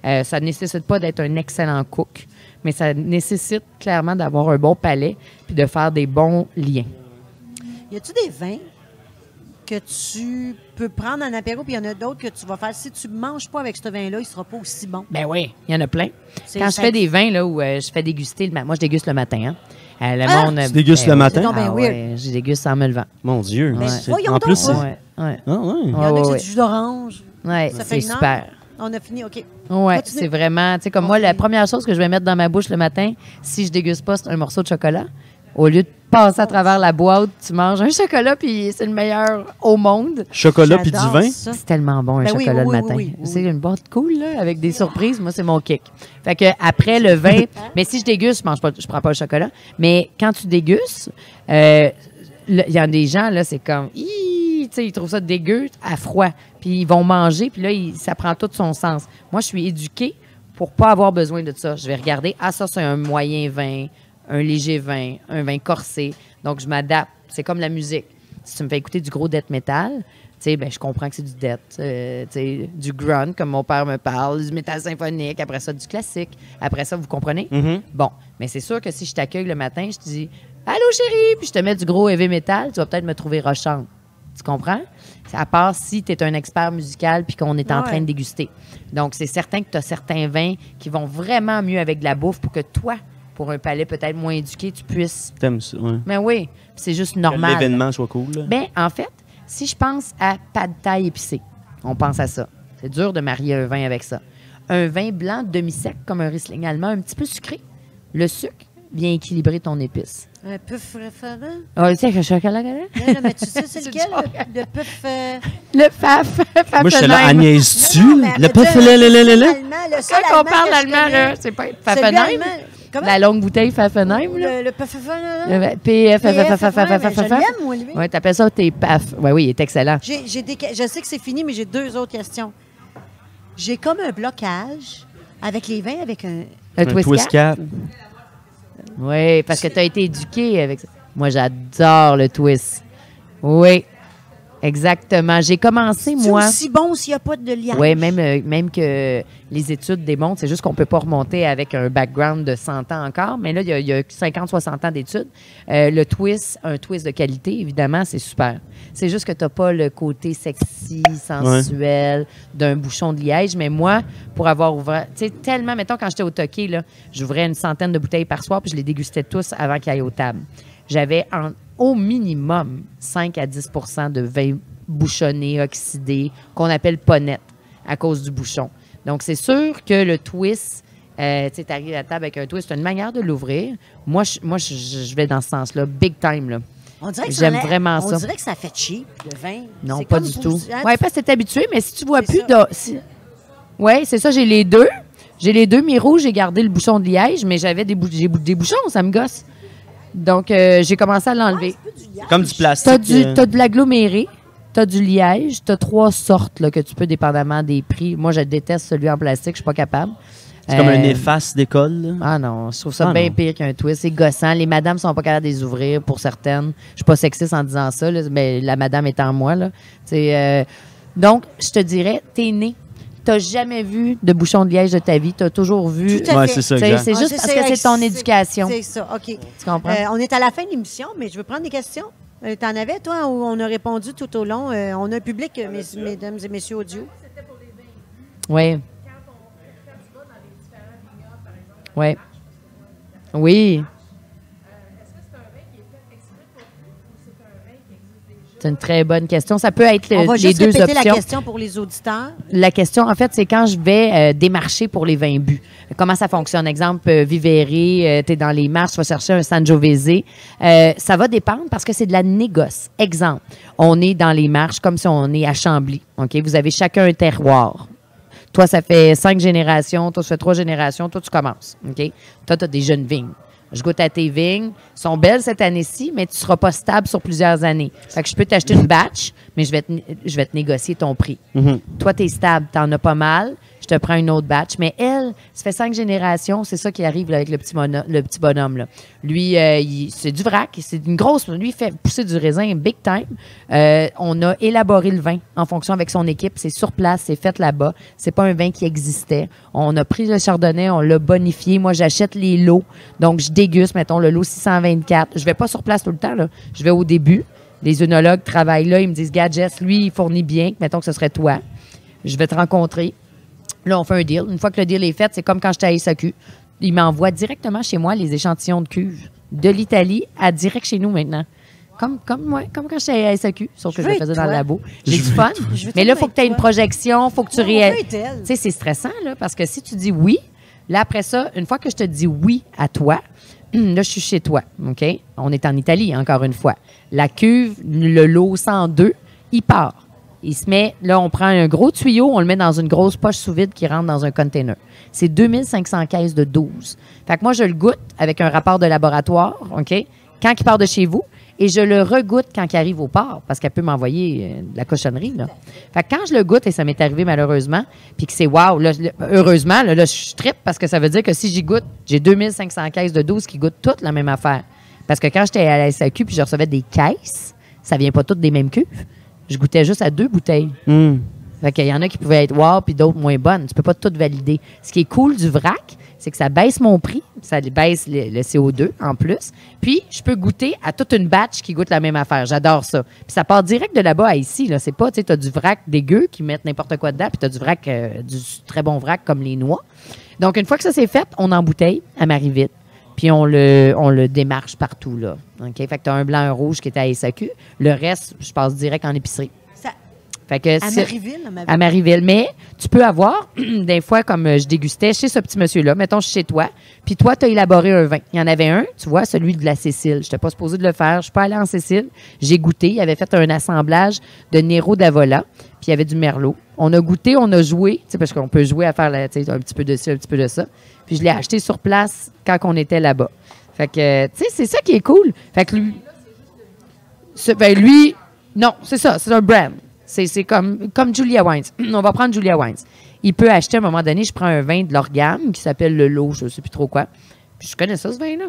Euh, ça ne nécessite pas d'être un excellent cook, mais ça nécessite clairement d'avoir un bon palais puis de faire des bons liens. Y a-tu des vins que tu peux prendre en apéro, puis il y en a d'autres que tu vas faire. Si tu ne manges pas avec ce vin-là, il ne sera pas aussi bon. Ben oui, il y en a plein. C'est Quand je fais des vins, là, où euh, je fais déguster le matin, moi, je déguste le matin. Hein. Euh, le Ah! monde, Tu dégustes ben le oui. matin? Donc ben Ah ouais, je déguste sans me levant. Mon Dieu. Mais c'est- voyons en plus, c'est. ouais. Ah, ouais. Il y en a du jus d'orange. Ouais, Ça fait c'est super. On a fini, OK. Ouais, Continue. c'est vraiment, tu sais, comme moi, la première chose que je vais mettre dans ma bouche le matin, si je déguste pas, c'est un morceau de chocolat. Au lieu de passer à travers la boîte, tu manges un chocolat, puis c'est le meilleur au monde. Chocolat puis du vin? ça. C'est tellement bon un Ben oui, chocolat oui, le oui, matin. oui, oui, C'est une boîte cool là, avec des surprises. Moi, c'est mon kick. Fait que après le vin, mais si je déguste, je mange pas, je prends pas le chocolat. Mais quand tu dégustes, euh, le- il y a des gens là, c'est comme, Hi! tu sais, ils trouvent ça dégueu à froid, puis ils vont manger, puis là, il- ça prend tout son sens. Moi, je suis éduquée pour pas avoir besoin de ça. Je vais regarder, ah ça c'est un moyen vin, un léger vin, un vin corsé. Donc je m'adapte. C'est comme la musique. Si tu me fais écouter du gros death metal, tu sais, ben, je comprends que c'est du death, euh, du grunt, comme mon père me parle, du métal symphonique, après ça, du classique. Après ça, vous comprenez? Mhm. Bon, mais c'est sûr que si je t'accueille le matin, je te dis Allô chérie, puis je te mets du gros heavy metal, tu vas peut-être me trouver rochante. Tu comprends? À part si tu es un expert musical puis qu'on est en Ouais. train de déguster. Donc, c'est certain que tu as certains vins qui vont vraiment mieux avec de la bouffe pour que toi, pour un palais peut-être moins éduqué, tu puisses. T'aimes ça, ouais. Mais oui, c'est juste Que normal. l'événement soit cool. là. Ben, en fait, si je pense à pas de taille épicée, on pense à ça. C'est dur de marier un vin avec ça. Un vin blanc demi-sec, comme un Riesling allemand, un petit peu sucré. Le sucre vient équilibrer ton épice. Un peu fréférent. Ah, tu sais, le chocolat, là? Là, là, mais tu sais, c'est lequel, le, le puff... euh, Le faf, Moi, j'étais là, Pfaffenheim. Agnès-tu? Non, Le là, là, là, là, là. allemand, le seul Quand on parle que je allemand, là, c'est pas Pfaffenheim? Comment? La longue bouteille Pfaffenheim, là? Le, le PF, PF, Pfaffenheim. lui. Oui, t'appelles ça tes paf. Oui, oui, il est excellent. J'ai, j'ai des je sais que c'est fini, mais j'ai deux autres questions. J'ai comme un blocage avec les vins, avec un. Un twist, twist cap. cap. Oui, parce que tu as été éduqué avec ça. Moi, j'adore le twist. Oui. Exactement. J'ai commencé, C'est moi. aussi bon s'il n'y a pas de liage. Oui, même, euh, même que les études démontrent, c'est juste qu'on ne peut pas remonter avec un background de 100 ans encore, mais là, il y a, a 50-60 ans d'études. Euh, le twist, un twist de qualité, évidemment, c'est super. C'est juste que tu n'as pas le côté sexy, sensuel d'un bouchon de liège, mais moi, pour avoir ouvert, tu sais, tellement, mettons, quand j'étais au Toqué, j'ouvrais une centaine de bouteilles par soir, puis je les dégustais tous avant qu'ils aillent aux tables. J'avais au minimum 5 à 10% de vin bouchonné, oxydé, qu'on appelle ponette à cause du bouchon. Donc, c'est sûr que le twist, euh, tu sais, t'arrives à la table avec un twist, c'est une manière de l'ouvrir. Moi, je, moi je, je vais dans ce sens-là, big time. Là. On dirait que J'aime ça vraiment on ça. dirait que ça fait cheap, le vin. Non, pas du tout. hein, Oui, parce que t'es habitué, mais si tu vois plus ça. de. si- Oui, c'est ça, j'ai les deux. J'ai les deux, mes rouges, j'ai gardé le bouchon de liège, mais j'avais des, bou- des bouchons, ça me gosse. Donc, euh, j'ai commencé à l'enlever. Comme du plastique. T'as du, euh, t'as de l'aggloméré, t'as du liège, t'as trois sortes là, que tu peux dépendamment des prix. Moi, je déteste celui en plastique, je suis pas capable. c'est comme un Euh, efface d'école. là. Ah non, je trouve ça Ah bien non. pire qu'un twist. C'est gossant. Les madames sont pas capables de les ouvrir pour certaines. Je suis pas sexiste en disant ça, là, mais la madame étant moi. Là. C'est, euh, donc, je te dirais, t'es né. T'as jamais vu de bouchon de liège de ta vie. T'as toujours vu. Tout à Ouais, fait. c'est ça, Tu sais, exact. C'est Ah, juste parce que c'est ton éducation. C'est ça, OK. Tu comprends? Euh, on est à la fin de l'émission, mais je veux prendre des questions. Euh, T'en avais, toi, où on a répondu tout au long? Euh, on a un public, euh, mes- mesdames et messieurs audio. Oui. Oui. Oui. C'est une très bonne question. Ça peut être on va le- les juste deux répéter la options. question pour les auditeurs. La question, en fait, c'est quand je vais euh, démarcher pour les vins bu. Comment ça fonctionne? Exemple, euh, Vivere, tu es dans les marches, tu vas chercher un Sangiovese. Euh, ça va dépendre parce que c'est de la négoce. Exemple, on est dans les marches comme si on est à Chambly. OK? Vous avez chacun un terroir. Toi, ça fait cinq générations. Toi, ça fait trois générations. Toi, tu commences. OK? Toi, tu as des jeunes vignes. Je goûte à tes vignes. Elles sont belles cette année-ci, mais tu ne seras pas stable sur plusieurs années. Fait que je peux t'acheter une batch, mais je vais te, je vais te négocier ton prix. Mhm. Toi, tu es stable, tu en as pas mal. Je te prends une autre batch. Mais elle, ça fait cinq générations, c'est ça qui arrive avec le petit, bonhomme. Lui, euh, c'est du vrac, c'est une grosse. Lui, fait pousser du raisin big time. Euh, on a élaboré le vin en fonction avec son équipe. C'est sur place, c'est fait là-bas. C'est pas un vin qui existait. On a pris le chardonnay, on l'a bonifié. Moi, j'achète les lots. Donc, je déguste, mettons, le lot 624. Je vais pas sur place tout le temps. Je vais au début. Les œnologues travaillent là. Ils me disent, Gadgets, lui, il fournit bien. Mettons que ce serait toi. Je vais te rencontrer. Là, on fait un deal. Une fois que le deal est fait, c'est comme quand j'étais à SAQ. Il m'envoie directement chez moi les échantillons de cuve de l'Italie à direct chez nous maintenant. Comme, comme, ouais, comme quand j'étais à SAQ, sauf que Je le faisais dans le labo. J'ai du fun. Mais là, il faut que tu aies une projection, il faut que tu elle. Tu sais, c'est stressant, là, parce que si tu dis oui, là, après ça, une fois que je te dis oui à toi, là, je suis chez toi, OK? On est en Italie, encore une fois. La cuve, le lot 102, il part. Il se met, là, on prend un gros tuyau, on le met dans une grosse poche sous vide qui rentre dans un container. C'est 2500 caisses de 12. Fait que moi, je le goûte avec un rapport de laboratoire, OK? Quand il part de chez vous, et je le regoute quand il arrive au port, parce qu'elle peut m'envoyer euh, de la cochonnerie, là. Fait que quand je le goûte, et ça m'est arrivé malheureusement, puis que c'est wow, là, heureusement, là, là, je trippe parce que ça veut dire que si j'y goûte, j'ai 2500 caisses de 12 qui goûtent toutes la même affaire. Parce que quand j'étais à la SAQ puis je recevais des caisses, ça vient pas toutes des mêmes cuves. Je goûtais juste à deux bouteilles. Hmm. Fait qu'il y en a qui pouvaient être wow puis d'autres moins bonnes. Tu peux pas toutes valider. Ce qui est cool du vrac, c'est que ça baisse mon prix, ça baisse le, le CO2 en plus. Puis je peux goûter à toute une batch qui goûte la même affaire. J'adore ça. Puis ça part direct de là-bas à ici. Là. C'est pas, tu sais, t'as du vrac dégueu qui mettent n'importe quoi dedans, puis t'as du vrac, euh, du très bon vrac comme les noix. Donc une fois que ça c'est fait, on embouteille à Marivite. Puis on le, on le démarche partout, là. OK? Fait que t'as un blanc, un rouge qui était à SAQ. Le reste, je passe direct en épicerie. Ça- Fait que à Marieville, à Marieville. Mais tu peux avoir, des fois, comme euh, je dégustais chez ce petit monsieur-là, mettons chez toi, puis toi, tu as élaboré un vin. Il y en avait un, tu vois, celui de la Cécile. Je n'étais pas supposée de le faire. Je suis pas allée en Cécile. J'ai goûté. Il avait fait un assemblage de Nero d'Avola, puis il y avait du Merlot. On a goûté, on a joué, parce qu'on peut jouer à faire la- un petit peu de ci, un petit peu de ça. Puis je l'ai acheté sur place quand on était là-bas. Fait que, tu sais, c'est ça qui est cool. Fait que lui, ce- ben lui, non, c'est ça, c'est un brand. C'est comme, Julia Wines. On va prendre Julia Wines. Il peut acheter à un moment donné, je prends un vin de l'organe qui s'appelle le lot, je ne sais plus trop quoi. Puis je connais ça, ce vin-là.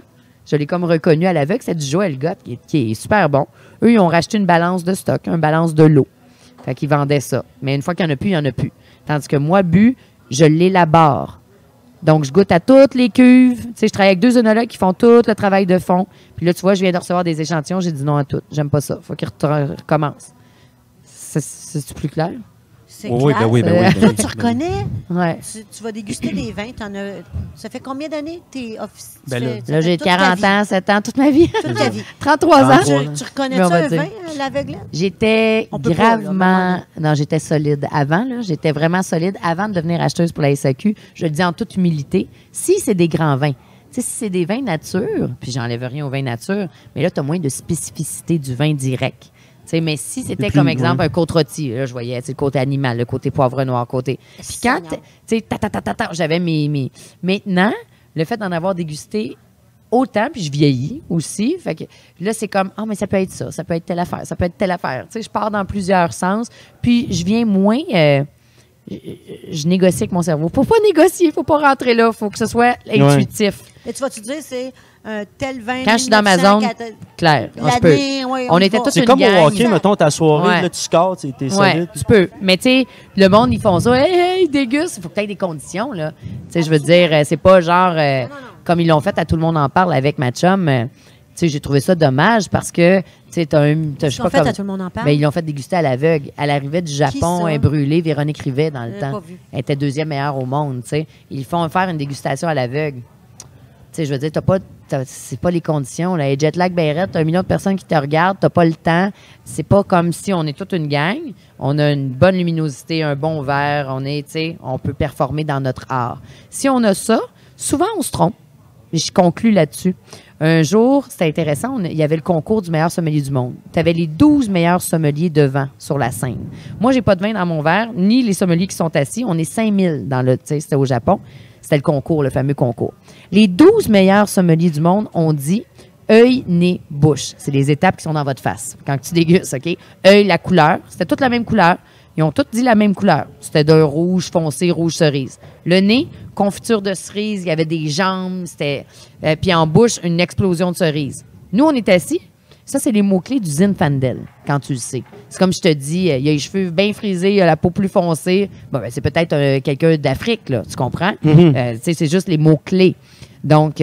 Je l'ai comme reconnu à l'aveugle. C'est du Joël Gott qui est, super bon. Eux, ils ont racheté une balance de stock, une balance de l'eau. Fait qu'ils vendaient ça. Mais une fois qu'il n'y en a plus, il n'y en a plus. Tandis que moi, bu, je l'élabore. Donc, je goûte à toutes les cuves. Tu je travaille avec deux œnologues qui font tout le travail de fond. Puis là, tu vois, je viens de recevoir des échantillons. J'ai dit non à toutes. J'aime pas ça. Faut qu'ils re- recommencent. C'est- plus clair? C'est Oui, clair. ben oui, ben oui, ben oui, tu ben oui. reconnais? Ouais. Tu, tu vas déguster des vins. as- ça fait combien d'années que tu es officier? Ben là- Là, j'ai 40 ans, 7 ans, toute ma vie. Toute ta vie. 33 ans. 33. Tu, tu reconnais ça, un dire. vin à l'aveuglette? J'étais pas, gravement. non, j'étais solide avant. là. J'étais vraiment solide avant de devenir acheteuse pour la SAQ. Je le dis en toute humilité. Si c'est des grands vins, tu si c'est des vins nature, puis j'enlève rien au vin nature, mais là, tu as moins de spécificité du vin direct. Mais si c'était comme exemple ouais. un côte rôti, là, je voyais le côté animal, le côté poivre noir, côté. Puis quand, tu sais, ta, ta, ta, ta, ta, j'avais mes, mes. Maintenant, le fait d'en avoir dégusté autant, puis je vieillis aussi. Fait que là, c'est comme, ah, mais ça peut être ça, ça peut être telle affaire, ça peut être telle affaire. Tu sais, je pars dans plusieurs sens, puis je viens moins. euh, je, négocie avec mon cerveau. Faut pas négocier, faut pas rentrer là, faut que ce soit intuitif, Et tu vas-tu dire, c'est un tel vin. Quand je suis dans ma 1900, zone, clair. On peut. Ouais, On y était tous C'est comme gang. au hockey, mettons, ta soirée, Ouais. là, tu scores, t'es Ouais, solide. tu peux. Mais tu sais, le monde, ils font ça. Hey, hey, ils dégustent. Il faut peut-être des conditions, là. Tu sais, je veux dire, euh, c'est pas genre euh, comme ils l'ont fait à Tout le monde en parle avec ma chum. euh, sais, j'ai trouvé ça dommage parce que, tu sais, t'as un. t'as- Je sais Ils pas fait comme- à Tout le monde en parle? Ben, ils l'ont fait déguster à l'aveugle. Elle arrivait du Japon, elle est brûlée, Véronique Rivet dans le temps. pas vu. Elle était deuxième meilleure au monde, tu sais. Ils font faire une dégustation à l'aveugle. Tu sais, je veux dire, t'as pas, t'as- c'est pas les conditions. Là. Et Jetlag Barrett, t'as un million de personnes qui te regardent, t'as pas le temps. C'est pas comme si on est toute une gang. On a une bonne luminosité, un bon verre, on est, tu sais, on peut performer dans notre art. Si on a ça, souvent on se trompe. Je conclus là-dessus. Un jour, c'était intéressant, il y avait le concours du meilleur sommelier du monde. Tu avais les 12 meilleurs sommeliers devant sur la scène. Moi, j'ai pas de vin dans mon verre, ni les sommeliers qui sont assis. On est 5000 dans le, tu sais, c'était au Japon. C'était le concours, le fameux concours. Les 12 meilleurs sommeliers du monde ont dit œil, nez, bouche. C'est les étapes qui sont dans votre face quand tu dégustes, OK? Œil, la couleur. C'était toute la même couleur. Ils ont tous dit la même couleur. C'était d'un rouge foncé, rouge cerise. Le nez, confiture de cerise, il y avait des jambes, c'était. euh, puis en bouche, une explosion de cerise. Nous, on est assis. Ça, c'est les mots-clés du Zinfandel, quand tu le sais. C'est comme je te dis, euh, il a les cheveux bien frisés, il a la peau plus foncée. Bon, ben, c'est peut-être euh, quelqu'un d'Afrique, là, tu comprends? Sais, c'est juste les mots-clés. Donc,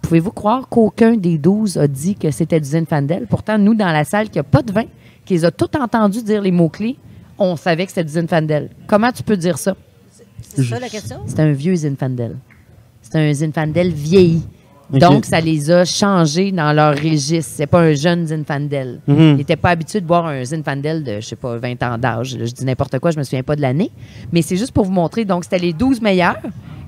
pouvez-vous croire qu'aucun des douze a dit que c'était du Zinfandel? Pourtant, nous, dans la salle, qui n'a pas de vin, qui les a tout entendus dire les mots-clés, on savait que c'était du Zinfandel. Comment tu peux dire ça? C'est ça la question? C'est un vieux Zinfandel. C'est un Zinfandel vieilli. Donc, ça les a changés dans leur registre. C'est pas un jeune Zinfandel. Mhm. Ils n'étaient pas habitués de boire un Zinfandel de, je sais pas, 20 ans d'âge. Je dis n'importe quoi, je me souviens pas de l'année. Mais c'est juste pour vous montrer. Donc, c'était les 12 meilleurs.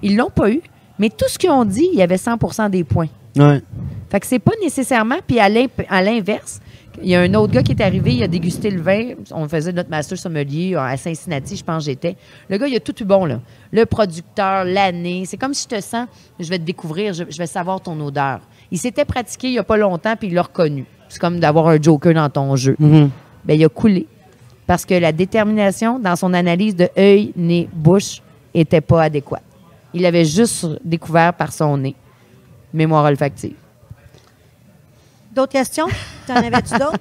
Ils l'ont pas eu. Mais tout ce qu'ils ont dit, il y avait 100% des points. Ouais. Fait que c'est pas nécessairement. Puis à l'inverse, il y a un autre gars qui est arrivé, il a dégusté le vin. On faisait notre master sommelier à Cincinnati, je pense que j'étais. Le gars, il a tout eu bon, là. Le producteur, l'année. C'est comme si je te sens, je vais te découvrir, je, je vais savoir ton odeur. Il s'était pratiqué il y a pas longtemps, puis il l'a reconnu. C'est comme d'avoir un joker dans ton jeu. Mhm. Ben, il a coulé. Parce que la détermination dans son analyse de œil, nez, bouche était pas adéquate. Il l'avait juste découvert par son nez. Mémoire olfactive. D'autres questions? T'en avais-tu d'autres?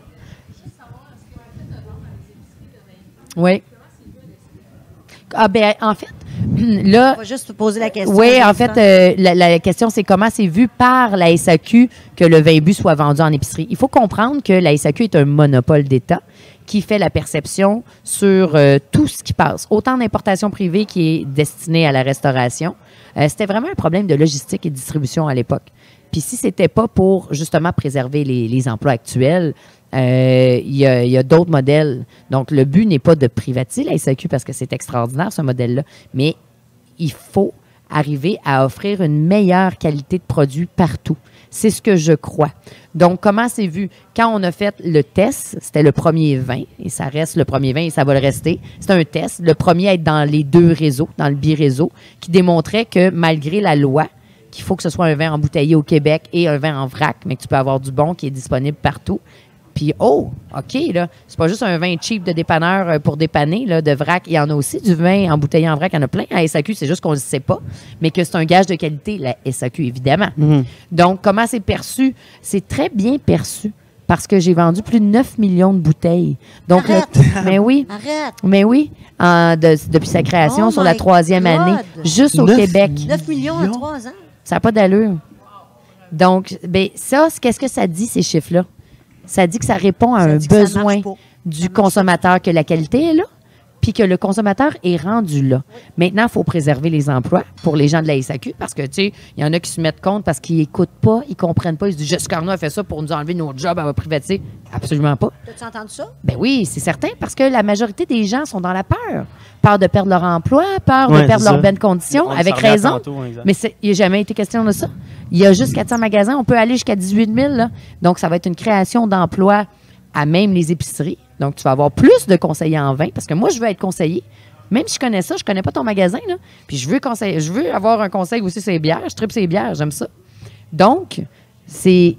Oui. Ah ben, en fait, là, On va juste te poser la question. oui, en fait, euh, la, la question, c'est comment c'est vu par la SAQ que le vin bu soit vendu en épicerie? Il faut comprendre que la SAQ est un monopole d'État qui fait la perception sur euh, tout ce qui passe, autant d'importation privée qui est destinée à la restauration. Euh, C'était vraiment un problème de logistique et de distribution à l'époque. Puis si c'était pas pour justement préserver les, emplois actuels, euh, il y a, d'autres modèles. Donc le but n'est pas de privatiser la SAQ parce que c'est extraordinaire ce modèle-là, mais il faut arriver à offrir une meilleure qualité de produit partout. C'est ce que je crois. Donc, comment c'est vu? Quand on a fait le test, c'était le premier vin, et ça reste le premier vin et ça va le rester. C'est un test, le premier à être dans les deux réseaux, dans le bi-réseau, qui démontrait que malgré la loi, qu'il faut que ce soit un vin embouteillé au Québec et un vin en vrac, mais que tu peux avoir du bon qui est disponible partout, Puis, oh, OK, là, c'est pas juste un vin cheap de dépanneur euh, pour dépanner, là, de vrac. Il y en a aussi du vin embouteillé en vrac, il y en a plein à SAQ, c'est juste qu'on ne le sait pas, mais que c'est un gage de qualité, la SAQ, évidemment. Donc, comment c'est perçu? C'est très bien perçu parce que j'ai vendu plus de 9 millions de bouteilles. Donc, le- mais oui, Arrête! mais oui, de- depuis sa création Oh sur la troisième God! année, juste au Québec. 9 millions en 3 ans? Ça n'a pas d'allure. Donc, ben, ça, qu'est-ce que ça dit, ces chiffres-là? Ça dit que ça répond à Ça un besoin du consommateur, que la qualité est là, puis que le consommateur est rendu là. Maintenant, il faut préserver les emplois pour les gens de la SAQ parce que, tu sais, il y en a qui se mettent compte parce qu'ils n'écoutent pas, ils comprennent pas. Ils se disent, Jessica Arnaud a fait ça pour nous enlever nos jobs, elle va privatiser. Absolument pas. T'as-tu entendu ça? Ben oui, c'est certain, parce que la majorité des gens sont dans la peur. Peur de perdre leur emploi, peur Ouais, de perdre leurs bonnes conditions, On avec raison. tantôt. Mais il n'a jamais été question de ça. Il y a juste 400 magasins, on peut aller jusqu'à 18 000. là. Donc, ça va être une création d'emplois à même les épiceries. Donc, tu vas avoir plus de conseillers en vin, parce que moi, je veux être conseiller. Même si je connais ça, je connais pas ton magasin, là. Puis je veux conseiller, je veux avoir un conseil aussi sur les bières. Je tripe ces bières, j'aime ça. Donc, c'est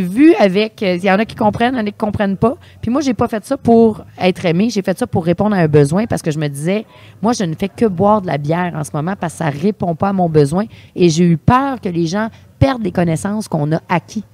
vu avec. euh, Il y en a qui comprennent, il y en a qui comprennent pas. Puis moi, j'ai pas fait ça pour être aimé. J'ai fait ça pour répondre à un besoin parce que je me disais, moi, je ne fais que boire de la bière en ce moment parce que ça répond pas à mon besoin. Et j'ai eu peur que les gens perdent les connaissances qu'on a acquis.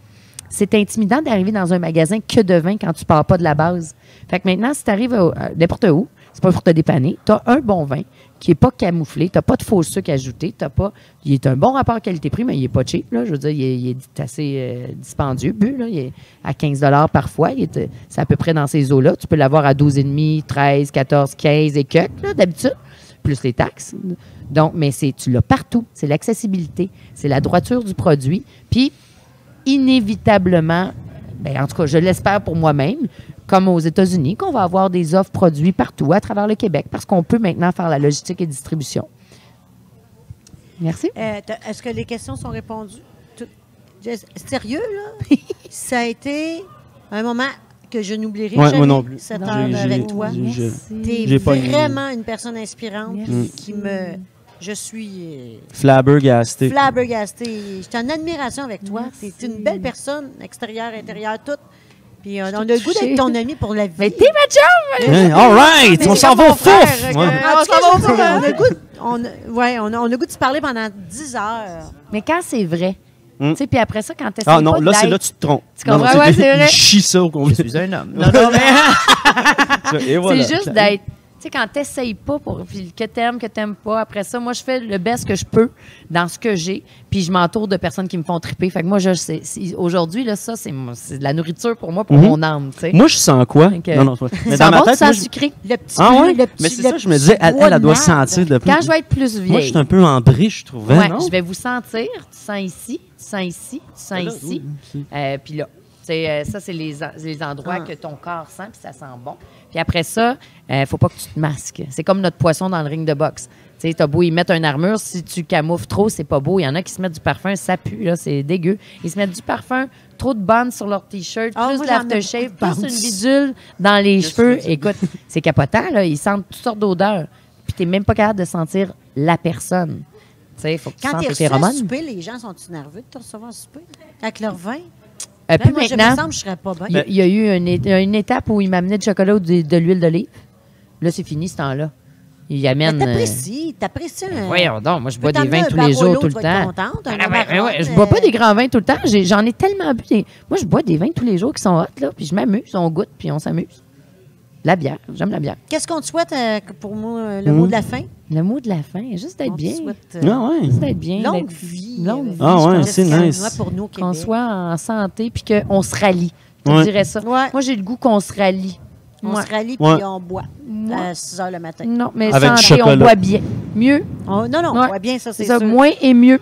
C'est intimidant d'arriver dans un magasin que de vin quand tu pars pas de la base. Fait que maintenant, si tu arrives n'importe où, c'est pas pour te dépanner, tu as un bon vin qui est pas camouflé, tu pas de faux sucre ajouté, t'as pas il est un bon rapport qualité-prix mais il est pas cheap là, je veux dire il est, assez euh, dispendieux, là, il est à 15 dollars parfois, euh, c'est à peu près dans ces eaux-là, tu peux l'avoir à 12,5, 13, 14, 15 et quelques d'habitude plus les taxes. Donc mais c'est tu l'as partout, c'est l'accessibilité, c'est la droiture du produit, puis inévitablement, ben, en tout cas, je l'espère pour moi-même, comme aux États-Unis, qu'on va avoir des offres produits partout à travers le Québec parce qu'on peut maintenant faire la logistique et distribution. Merci. Euh, Est-ce que les questions sont répondues? Sérieux, là? ça a été un moment que je n'oublierai Ouais, jamais. moi non plus. Cette Non, heure j'ai- avec toi. j'ai- vraiment une personne inspirante Merci. qui me... Je suis euh, Flabbergasté. flabbergastée. Je suis en admiration avec toi. Tu es une belle personne, extérieure, intérieure, toute. Puis on a le goût d'être ton ami pour la vie. Mais t'es ma chum! Hein, all right, on s'en va au fouf. on a le goût de- on a- ouais, on a, on a le goût de se parler pendant 10 heures. Mais quand c'est vrai, tu sais, puis après ça, quand t'essayes Ah non, pas là, c'est là que tu te trompes. Tu comprends? Non, non, Ouais, c'est vrai. Chie ça au. Je suis un homme. Non, non, mais... Voilà. C'est juste d'être. Tu sais, quand t'essayes pas, pour, puis que t'aimes, que t'aimes pas, après ça, moi, je fais le best que je peux dans ce que j'ai, puis je m'entoure de personnes qui me font triper. Fait que moi, je sais, c'est- aujourd'hui, là, ça, c'est c'est de la nourriture pour moi, pour Mhm. mon âme, tu sais. Moi, je sens quoi? Non, non, c'est pas- Mais Ça dans ma tête, moi, je- sucré. Le petit Ah ouais? le petit- Mais c'est le ça, je me disais, elle, doit sentir de plus. Quand je vais être plus vieille. Moi, je suis un peu en brie, je trouvais, Ouais, non? je vais vous sentir. Tu sens ici, tu sens ici, tu sens Là, ici. oui, Euh, puis là, c'est, euh, ça, c'est les, les endroits Ah. que ton corps sent, puis ça sent bon. Puis après ça, il faut pas que tu te masques. C'est comme notre poisson dans le ring de boxe. Tu sais, t'as beau y mettre une armure, si tu camoufles trop, c'est pas beau. Il y en a qui se mettent du parfum, ça pue, là, c'est dégueu. Ils se mettent du parfum, trop de bandes sur leur T-shirt, Ah, plus l'aftershave, plus une bidule dans les cheveux. Écoute, c'est capotant, là. Ils sentent toutes sortes d'odeurs. Puis t'es même pas capable de sentir la personne. Tu sais, il faut que tu Quand tu phéromones. souper, les gens sont-ils nerveux de te recevoir souper? Avec leur vin? Euh, Ben, puis moi, je me maintenant, semble je serais pas bien. il y, a- il y a eu une, étape où il m'amenait du chocolat ou de, de l'huile d'olive. Là, c'est fini ce temps-là. Il amène. euh, t'apprécies, t'apprécies un... Voyons donc, moi je bois des vins tous les jours, tout le temps. Ah, ben, ben ouais, je euh, bois pas des grands vins tout le temps. J'ai- J'en ai tellement bu. des- Moi, je bois des vins tous les jours qui sont hot, là, puis je m'amuse, on goûte, puis on s'amuse. La bière, j'aime la bière. Qu'est-ce qu'on te souhaite euh, pour moi, euh, le Mhm. mot de la fin? Le mot de la fin, juste d'être bien. souhaite, euh, Ah ouais. Juste d'être bien. longue vie. Longue euh, vie, Ah je ouais, c'est nice. Pour nous au Qu'on soit en santé, puis qu'on se rallie. Je Ouais. dirais ça. Ouais. Moi, j'ai le goût qu'on se rallie. On se rallie Ouais. puis on boit à 6 heures le matin. Non, mais Avec santé, on boit bien. Mieux, On- non, non, Ouais. on voit bien ça, c'est sûr. moins et mieux.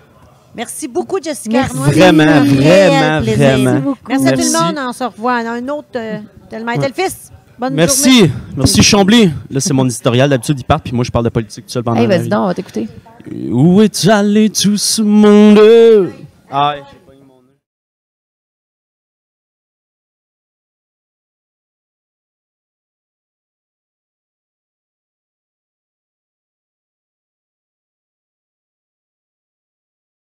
Merci beaucoup, Jessica Merci. Arnois. Vraiment, vraiment, vraiment. Merci, à tout le monde. On se revoit dans un autre euh, Tellement et tel fils. Bonne journée. Merci. Merci, Chambly. Là, c'est mon éditorial. D'habitude, il part, puis moi, je parle de politique tout seul pendant Hey, la vas-y donc, on va t'écouter. Où est allé tout ce monde? Ah.